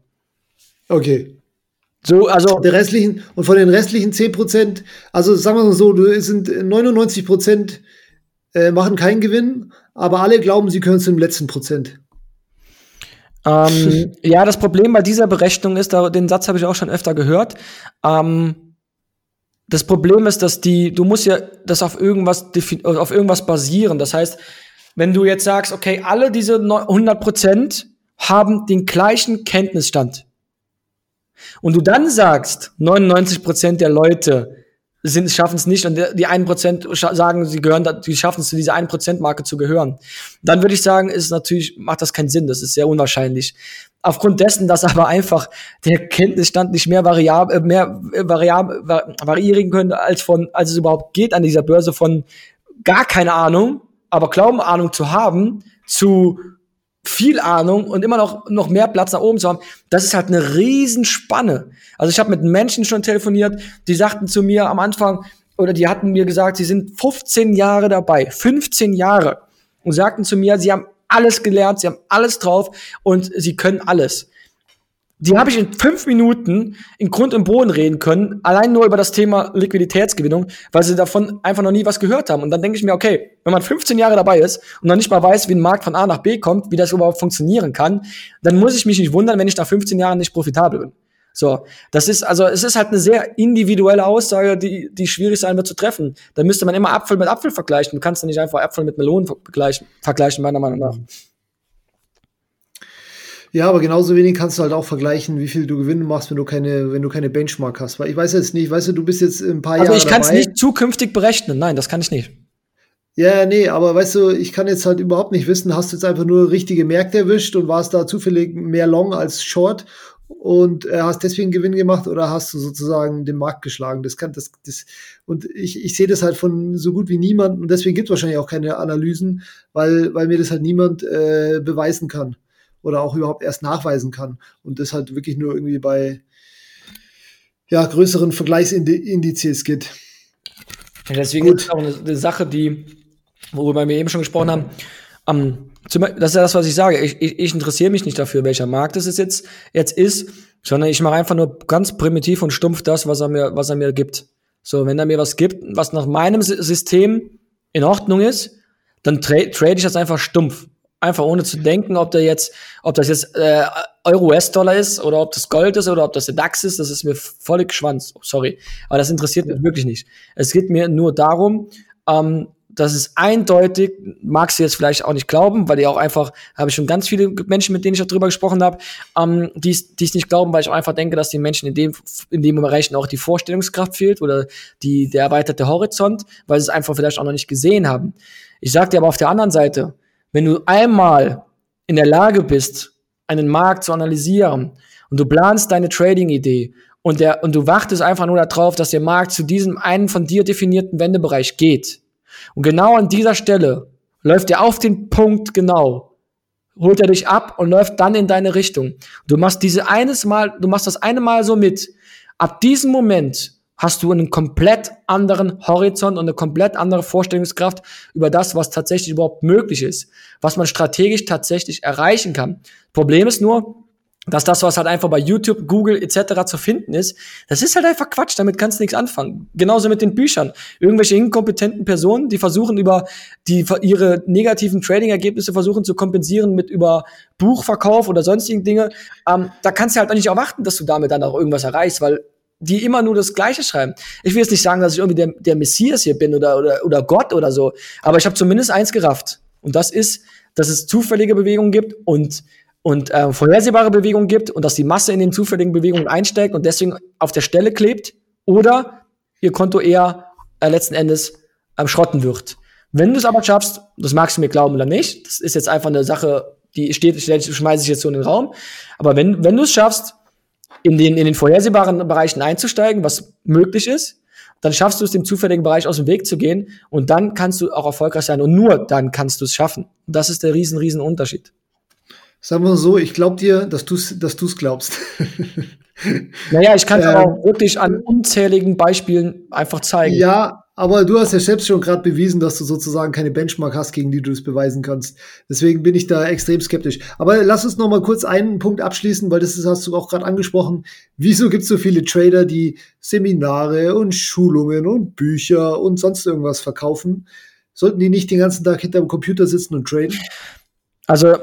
Okay. So, also. Der restlichen, und von den restlichen 10 Prozent, also sagen wir mal so, du sind 99 Prozent äh, machen keinen Gewinn, aber alle glauben, sie können es im letzten Prozent. Ähm, [laughs] ja, das Problem bei dieser Berechnung ist, den Satz habe ich auch schon öfter gehört. Ähm, das Problem ist, dass die, du musst ja das auf irgendwas, auf irgendwas basieren. Das heißt, wenn du jetzt sagst, okay, alle diese 100 Prozent haben den gleichen Kenntnisstand und du dann sagst, 99 Prozent der Leute sind, schaffen es nicht und die 1% sagen, sie gehören, die schaffen es zu dieser 1%-Marke zu gehören. Dann würde ich sagen, ist natürlich, macht das keinen Sinn, das ist sehr unwahrscheinlich. Aufgrund dessen, dass aber einfach der Kenntnisstand nicht mehr variabel, äh, mehr äh, variabel, variieren könnte, als von, als es überhaupt geht an dieser Börse von gar keine Ahnung, aber glauben Ahnung zu haben, zu viel Ahnung und immer noch, noch mehr Platz nach oben zu haben, das ist halt eine Riesenspanne. Also ich habe mit Menschen schon telefoniert, die sagten zu mir am Anfang, oder die hatten mir gesagt, sie sind 15 Jahre dabei, 15 Jahre, und sagten zu mir, sie haben alles gelernt, sie haben alles drauf und sie können alles die habe ich in fünf Minuten in Grund und Boden reden können, allein nur über das Thema Liquiditätsgewinnung, weil sie davon einfach noch nie was gehört haben. Und dann denke ich mir, okay, wenn man 15 Jahre dabei ist und noch nicht mal weiß, wie ein Markt von A nach B kommt, wie das überhaupt funktionieren kann, dann muss ich mich nicht wundern, wenn ich nach 15 Jahren nicht profitabel bin. So, das ist also, es ist halt eine sehr individuelle Aussage, die, die schwierig sein wird zu treffen. Da müsste man immer Apfel mit Apfel vergleichen. Du kannst ja nicht einfach Apfel mit Melonen vergleichen, vergleichen meiner Meinung nach. Ja, aber genauso wenig kannst du halt auch vergleichen, wie viel du Gewinne machst, wenn du keine, wenn du keine Benchmark hast. Weil ich weiß jetzt nicht, weißt du, du bist jetzt ein paar also Jahre. Also ich kann es nicht zukünftig berechnen. Nein, das kann ich nicht. Ja, nee, aber weißt du, ich kann jetzt halt überhaupt nicht wissen, hast du jetzt einfach nur richtige Märkte erwischt und warst da zufällig mehr Long als Short und äh, hast deswegen Gewinn gemacht oder hast du sozusagen den Markt geschlagen? Das kann das, das und ich, ich sehe das halt von so gut wie niemand und deswegen gibt es wahrscheinlich auch keine Analysen, weil, weil mir das halt niemand äh, beweisen kann oder auch überhaupt erst nachweisen kann. Und das halt wirklich nur irgendwie bei ja, größeren Vergleichsindizes geht. Ja, deswegen Gut. ist es auch eine, eine, Sache, die, worüber wir eben schon gesprochen haben, um, das ist ja das, was ich sage. Ich, ich, ich interessiere mich nicht dafür, welcher Markt es jetzt, jetzt ist, sondern ich mache einfach nur ganz primitiv und stumpf das, was er mir, was er mir gibt. So, wenn er mir was gibt, was nach meinem System in Ordnung ist, dann tra trade ich das einfach stumpf. Einfach ohne zu denken, ob der jetzt, ob das jetzt äh, Euro-US-Dollar ist oder ob das Gold ist oder ob das der DAX ist, das ist mir völlig Schwanz. Oh, sorry. Aber das interessiert mich wirklich nicht. Es geht mir nur darum, ähm, dass es eindeutig, magst du jetzt vielleicht auch nicht glauben, weil die auch einfach, habe ich schon ganz viele Menschen, mit denen ich darüber gesprochen habe, ähm, die es nicht glauben, weil ich auch einfach denke, dass den Menschen in dem, in dem Bereich auch die Vorstellungskraft fehlt oder die, der erweiterte Horizont, weil sie es einfach vielleicht auch noch nicht gesehen haben. Ich sag dir aber auf der anderen Seite, wenn du einmal in der Lage bist, einen Markt zu analysieren und du planst deine Trading-Idee und, und du wartest einfach nur darauf, dass der Markt zu diesem einen von dir definierten Wendebereich geht. Und genau an dieser Stelle läuft er auf den Punkt genau, holt er dich ab und läuft dann in deine Richtung. Du machst diese eines Mal, du machst das eine Mal so mit. Ab diesem Moment hast du einen komplett anderen Horizont und eine komplett andere Vorstellungskraft über das, was tatsächlich überhaupt möglich ist, was man strategisch tatsächlich erreichen kann. Problem ist nur, dass das, was halt einfach bei YouTube, Google etc. zu finden ist, das ist halt einfach Quatsch, damit kannst du nichts anfangen. Genauso mit den Büchern. Irgendwelche inkompetenten Personen, die versuchen über die ihre negativen Trading-Ergebnisse versuchen zu kompensieren mit über Buchverkauf oder sonstigen Dinge. Ähm, da kannst du halt auch nicht erwarten, dass du damit dann auch irgendwas erreichst, weil die immer nur das Gleiche schreiben. Ich will jetzt nicht sagen, dass ich irgendwie der, der Messias hier bin oder, oder, oder Gott oder so, aber ich habe zumindest eins gerafft. Und das ist, dass es zufällige Bewegungen gibt und, und äh, vorhersehbare Bewegungen gibt und dass die Masse in den zufälligen Bewegungen einsteigt und deswegen auf der Stelle klebt oder ihr Konto eher äh, letzten Endes ähm, schrotten wird. Wenn du es aber schaffst, das magst du mir glauben oder nicht, das ist jetzt einfach eine Sache, die steht, schmeiße ich jetzt so in den Raum, aber wenn, wenn du es schaffst, in den, in den vorhersehbaren Bereichen einzusteigen, was möglich ist, dann schaffst du es, dem zufälligen Bereich aus dem Weg zu gehen und dann kannst du auch erfolgreich sein und nur dann kannst du es schaffen. Und das ist der riesen, riesen Unterschied. Sagen wir so, ich glaube dir, dass du es dass du's glaubst. [laughs] naja, ich kann es ähm, auch wirklich an unzähligen Beispielen einfach zeigen. Ja, aber du hast ja selbst schon gerade bewiesen, dass du sozusagen keine Benchmark hast, gegen die du es beweisen kannst. Deswegen bin ich da extrem skeptisch. Aber lass uns noch mal kurz einen Punkt abschließen, weil das hast du auch gerade angesprochen. Wieso gibt es so viele Trader, die Seminare und Schulungen und Bücher und sonst irgendwas verkaufen? Sollten die nicht den ganzen Tag hinter dem Computer sitzen und traden? Also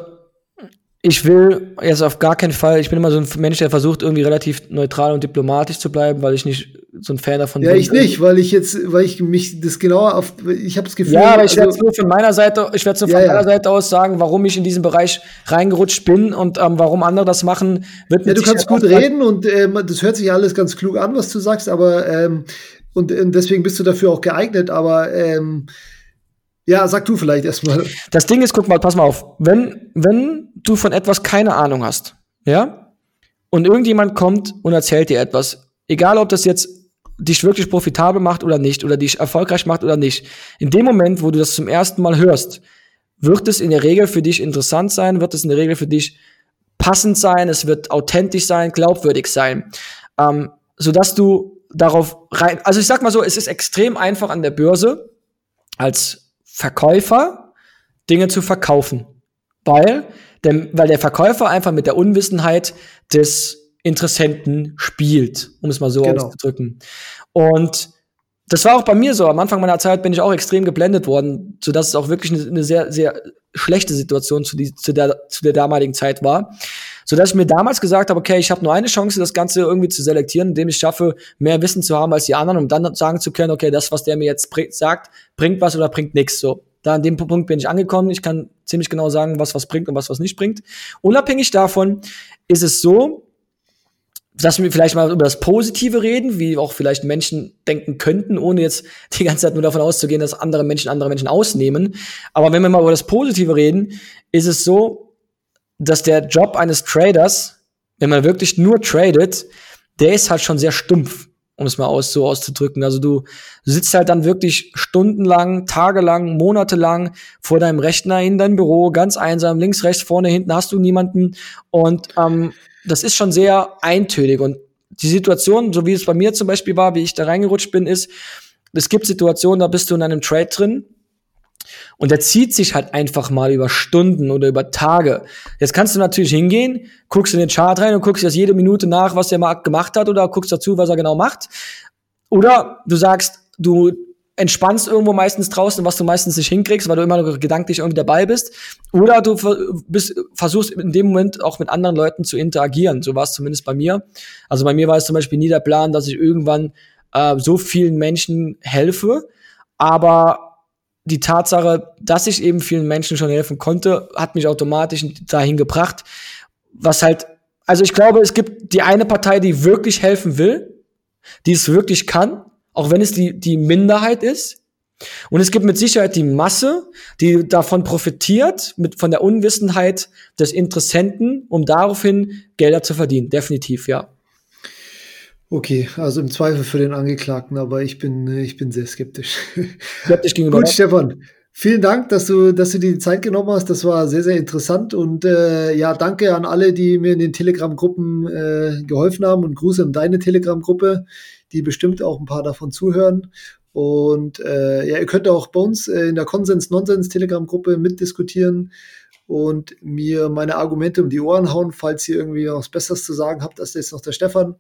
ich will jetzt auf gar keinen Fall, ich bin immer so ein Mensch, der versucht, irgendwie relativ neutral und diplomatisch zu bleiben, weil ich nicht so ein Fan davon ja, bin. Ja, ich nicht, weil ich jetzt, weil ich mich das genauer auf, ich habe das Gefühl. Ja, aber ich also, werde nur von meiner Seite, ich werde nur von ja, meiner ja. Seite aus sagen, warum ich in diesen Bereich reingerutscht bin und ähm, warum andere das machen, wird Ja, du kannst gut reden und ähm, das hört sich alles ganz klug an, was du sagst, aber ähm, und, und deswegen bist du dafür auch geeignet, aber ähm, ja, sag du vielleicht erstmal. Das Ding ist, guck mal, pass mal auf. Wenn, wenn du von etwas keine Ahnung hast, ja, und irgendjemand kommt und erzählt dir etwas, egal ob das jetzt dich wirklich profitabel macht oder nicht, oder dich erfolgreich macht oder nicht, in dem Moment, wo du das zum ersten Mal hörst, wird es in der Regel für dich interessant sein, wird es in der Regel für dich passend sein, es wird authentisch sein, glaubwürdig sein, ähm, sodass du darauf rein, also ich sag mal so, es ist extrem einfach an der Börse als Verkäufer Dinge zu verkaufen. Weil, der, weil der Verkäufer einfach mit der Unwissenheit des Interessenten spielt, um es mal so genau. auszudrücken. Und das war auch bei mir so. Am Anfang meiner Zeit bin ich auch extrem geblendet worden, sodass es auch wirklich eine, eine sehr, sehr schlechte Situation zu, die, zu, der, zu der damaligen Zeit war. Sodass ich mir damals gesagt habe, okay, ich habe nur eine Chance, das Ganze irgendwie zu selektieren, indem ich schaffe, mehr Wissen zu haben als die anderen, um dann sagen zu können, okay, das, was der mir jetzt sagt, bringt was oder bringt nichts. So. Da an dem Punkt bin ich angekommen. Ich kann ziemlich genau sagen, was was bringt und was was nicht bringt. Unabhängig davon ist es so, dass wir vielleicht mal über das Positive reden, wie auch vielleicht Menschen denken könnten, ohne jetzt die ganze Zeit nur davon auszugehen, dass andere Menschen andere Menschen ausnehmen. Aber wenn wir mal über das Positive reden, ist es so, dass der Job eines Traders, wenn man wirklich nur tradet, der ist halt schon sehr stumpf, um es mal aus, so auszudrücken. Also du sitzt halt dann wirklich stundenlang, tagelang, monatelang vor deinem Rechner in deinem Büro, ganz einsam, links, rechts, vorne, hinten hast du niemanden und ähm, das ist schon sehr eintönig. Und die Situation, so wie es bei mir zum Beispiel war, wie ich da reingerutscht bin, ist, es gibt Situationen, da bist du in einem Trade drin und der zieht sich halt einfach mal über Stunden oder über Tage. Jetzt kannst du natürlich hingehen, guckst in den Chart rein und guckst jetzt jede Minute nach, was der Markt gemacht hat oder guckst dazu, was er genau macht. Oder du sagst, du entspannst irgendwo meistens draußen, was du meistens nicht hinkriegst, weil du immer noch gedanklich irgendwie dabei bist. Oder du bist, versuchst in dem Moment auch mit anderen Leuten zu interagieren. So war es zumindest bei mir. Also bei mir war es zum Beispiel nie der Plan, dass ich irgendwann äh, so vielen Menschen helfe. Aber die Tatsache, dass ich eben vielen Menschen schon helfen konnte, hat mich automatisch dahin gebracht, was halt, also ich glaube, es gibt die eine Partei, die wirklich helfen will, die es wirklich kann, auch wenn es die, die Minderheit ist. Und es gibt mit Sicherheit die Masse, die davon profitiert, mit, von der Unwissenheit des Interessenten, um daraufhin Gelder zu verdienen. Definitiv, ja. Okay, also im Zweifel für den Angeklagten, aber ich bin, ich bin sehr skeptisch. Skeptisch [laughs] gegenüber. Gut, Stefan. Vielen Dank, dass du, dass du dir die Zeit genommen hast. Das war sehr, sehr interessant. Und äh, ja, danke an alle, die mir in den Telegram-Gruppen äh, geholfen haben und Gruße an deine Telegram-Gruppe die bestimmt auch ein paar davon zuhören. Und äh, ja, ihr könnt auch bei uns äh, in der Konsens-Nonsens-Telegram-Gruppe mitdiskutieren und mir meine Argumente um die Ohren hauen, falls ihr irgendwie noch was Besseres zu sagen habt, als jetzt noch der Stefan.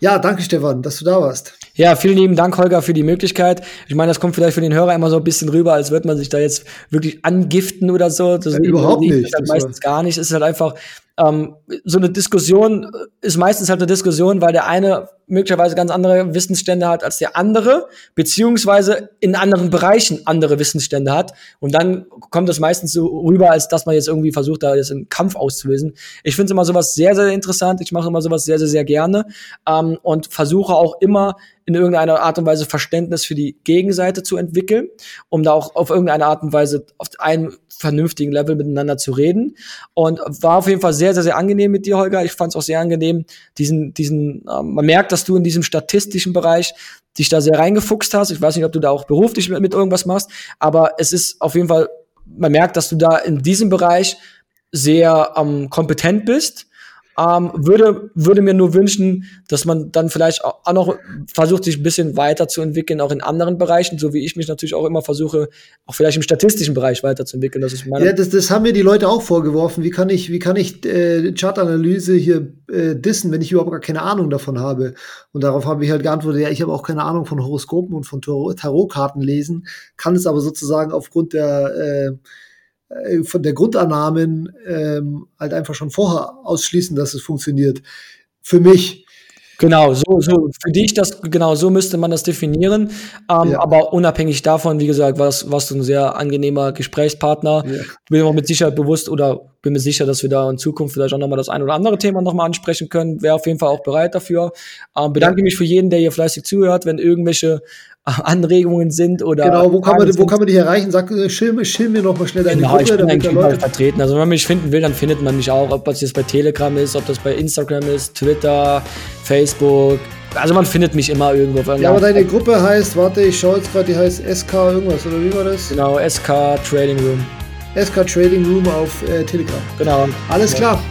Ja, danke Stefan, dass du da warst. Ja, vielen lieben Dank, Holger, für die Möglichkeit. Ich meine, das kommt vielleicht für den Hörer immer so ein bisschen rüber, als würde man sich da jetzt wirklich angiften oder so. Das ja, überhaupt nicht. Halt meistens gar nicht. Es ist halt einfach ähm, so eine Diskussion ist meistens halt eine Diskussion, weil der eine möglicherweise ganz andere Wissensstände hat als der andere, beziehungsweise in anderen Bereichen andere Wissensstände hat. Und dann kommt das meistens so rüber, als dass man jetzt irgendwie versucht, da jetzt einen Kampf auszulösen. Ich finde immer sowas sehr, sehr interessant. Ich mache immer sowas sehr, sehr, sehr gerne ähm, und versuche auch immer in irgendeiner Art und Weise Verständnis für die Gegenseite zu entwickeln, um da auch auf irgendeine Art und Weise auf einem vernünftigen Level miteinander zu reden. Und war auf jeden Fall sehr, sehr, sehr angenehm mit dir, Holger. Ich fand es auch sehr angenehm, diesen, diesen, äh, man merkt, dass du in diesem statistischen Bereich dich da sehr reingefuchst hast. Ich weiß nicht, ob du da auch beruflich mit, mit irgendwas machst, aber es ist auf jeden Fall, man merkt, dass du da in diesem Bereich sehr ähm, kompetent bist ähm, würde, würde mir nur wünschen, dass man dann vielleicht auch noch versucht, sich ein bisschen weiterzuentwickeln, auch in anderen Bereichen, so wie ich mich natürlich auch immer versuche, auch vielleicht im statistischen Bereich weiterzuentwickeln. Das ist meine ja, das, das haben mir die Leute auch vorgeworfen. Wie kann ich, wie kann ich äh, Chartanalyse hier äh, dissen, wenn ich überhaupt gar keine Ahnung davon habe? Und darauf habe ich halt geantwortet, ja, ich habe auch keine Ahnung von Horoskopen und von Tarotkarten lesen, kann es aber sozusagen aufgrund der äh, äh, von der Grundannahmen ähm, halt einfach schon vorher ausschließen, dass es funktioniert. Für mich. Genau, so, so für dich das genau so müsste man das definieren. Ähm, ja. Aber unabhängig davon, wie gesagt, warst, warst du ein sehr angenehmer Gesprächspartner. Ja. Bin mir mit Sicherheit bewusst oder bin mir sicher, dass wir da in Zukunft vielleicht auch nochmal das ein oder andere Thema nochmal ansprechen können. Wäre auf jeden Fall auch bereit dafür. Ähm, bedanke ja. mich für jeden, der hier fleißig zuhört. Wenn irgendwelche [laughs] Anregungen sind oder. Genau, wo kann, man, wo kann man dich erreichen? Sag, äh, schilm, schilm mir noch mal schnell deine genau, Gruppe, ich bin eigentlich überall vertreten. Also wenn man mich finden will, dann findet man mich auch, ob das jetzt bei Telegram ist, ob das bei Instagram ist, Twitter, Facebook. Also man findet mich immer irgendwo. Ja, aber deine Gruppe heißt, warte, ich schaue jetzt gerade, die heißt SK irgendwas, oder wie war das? Genau, SK Trading Room. SK Trading Room auf äh, Telegram. Genau. Alles ja. klar.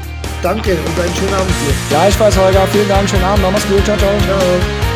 Danke und einen schönen Abend dir. Gleichfalls, Holger. Vielen Dank, schönen Abend. Mach's gut. Ciao, ciao. Ciao.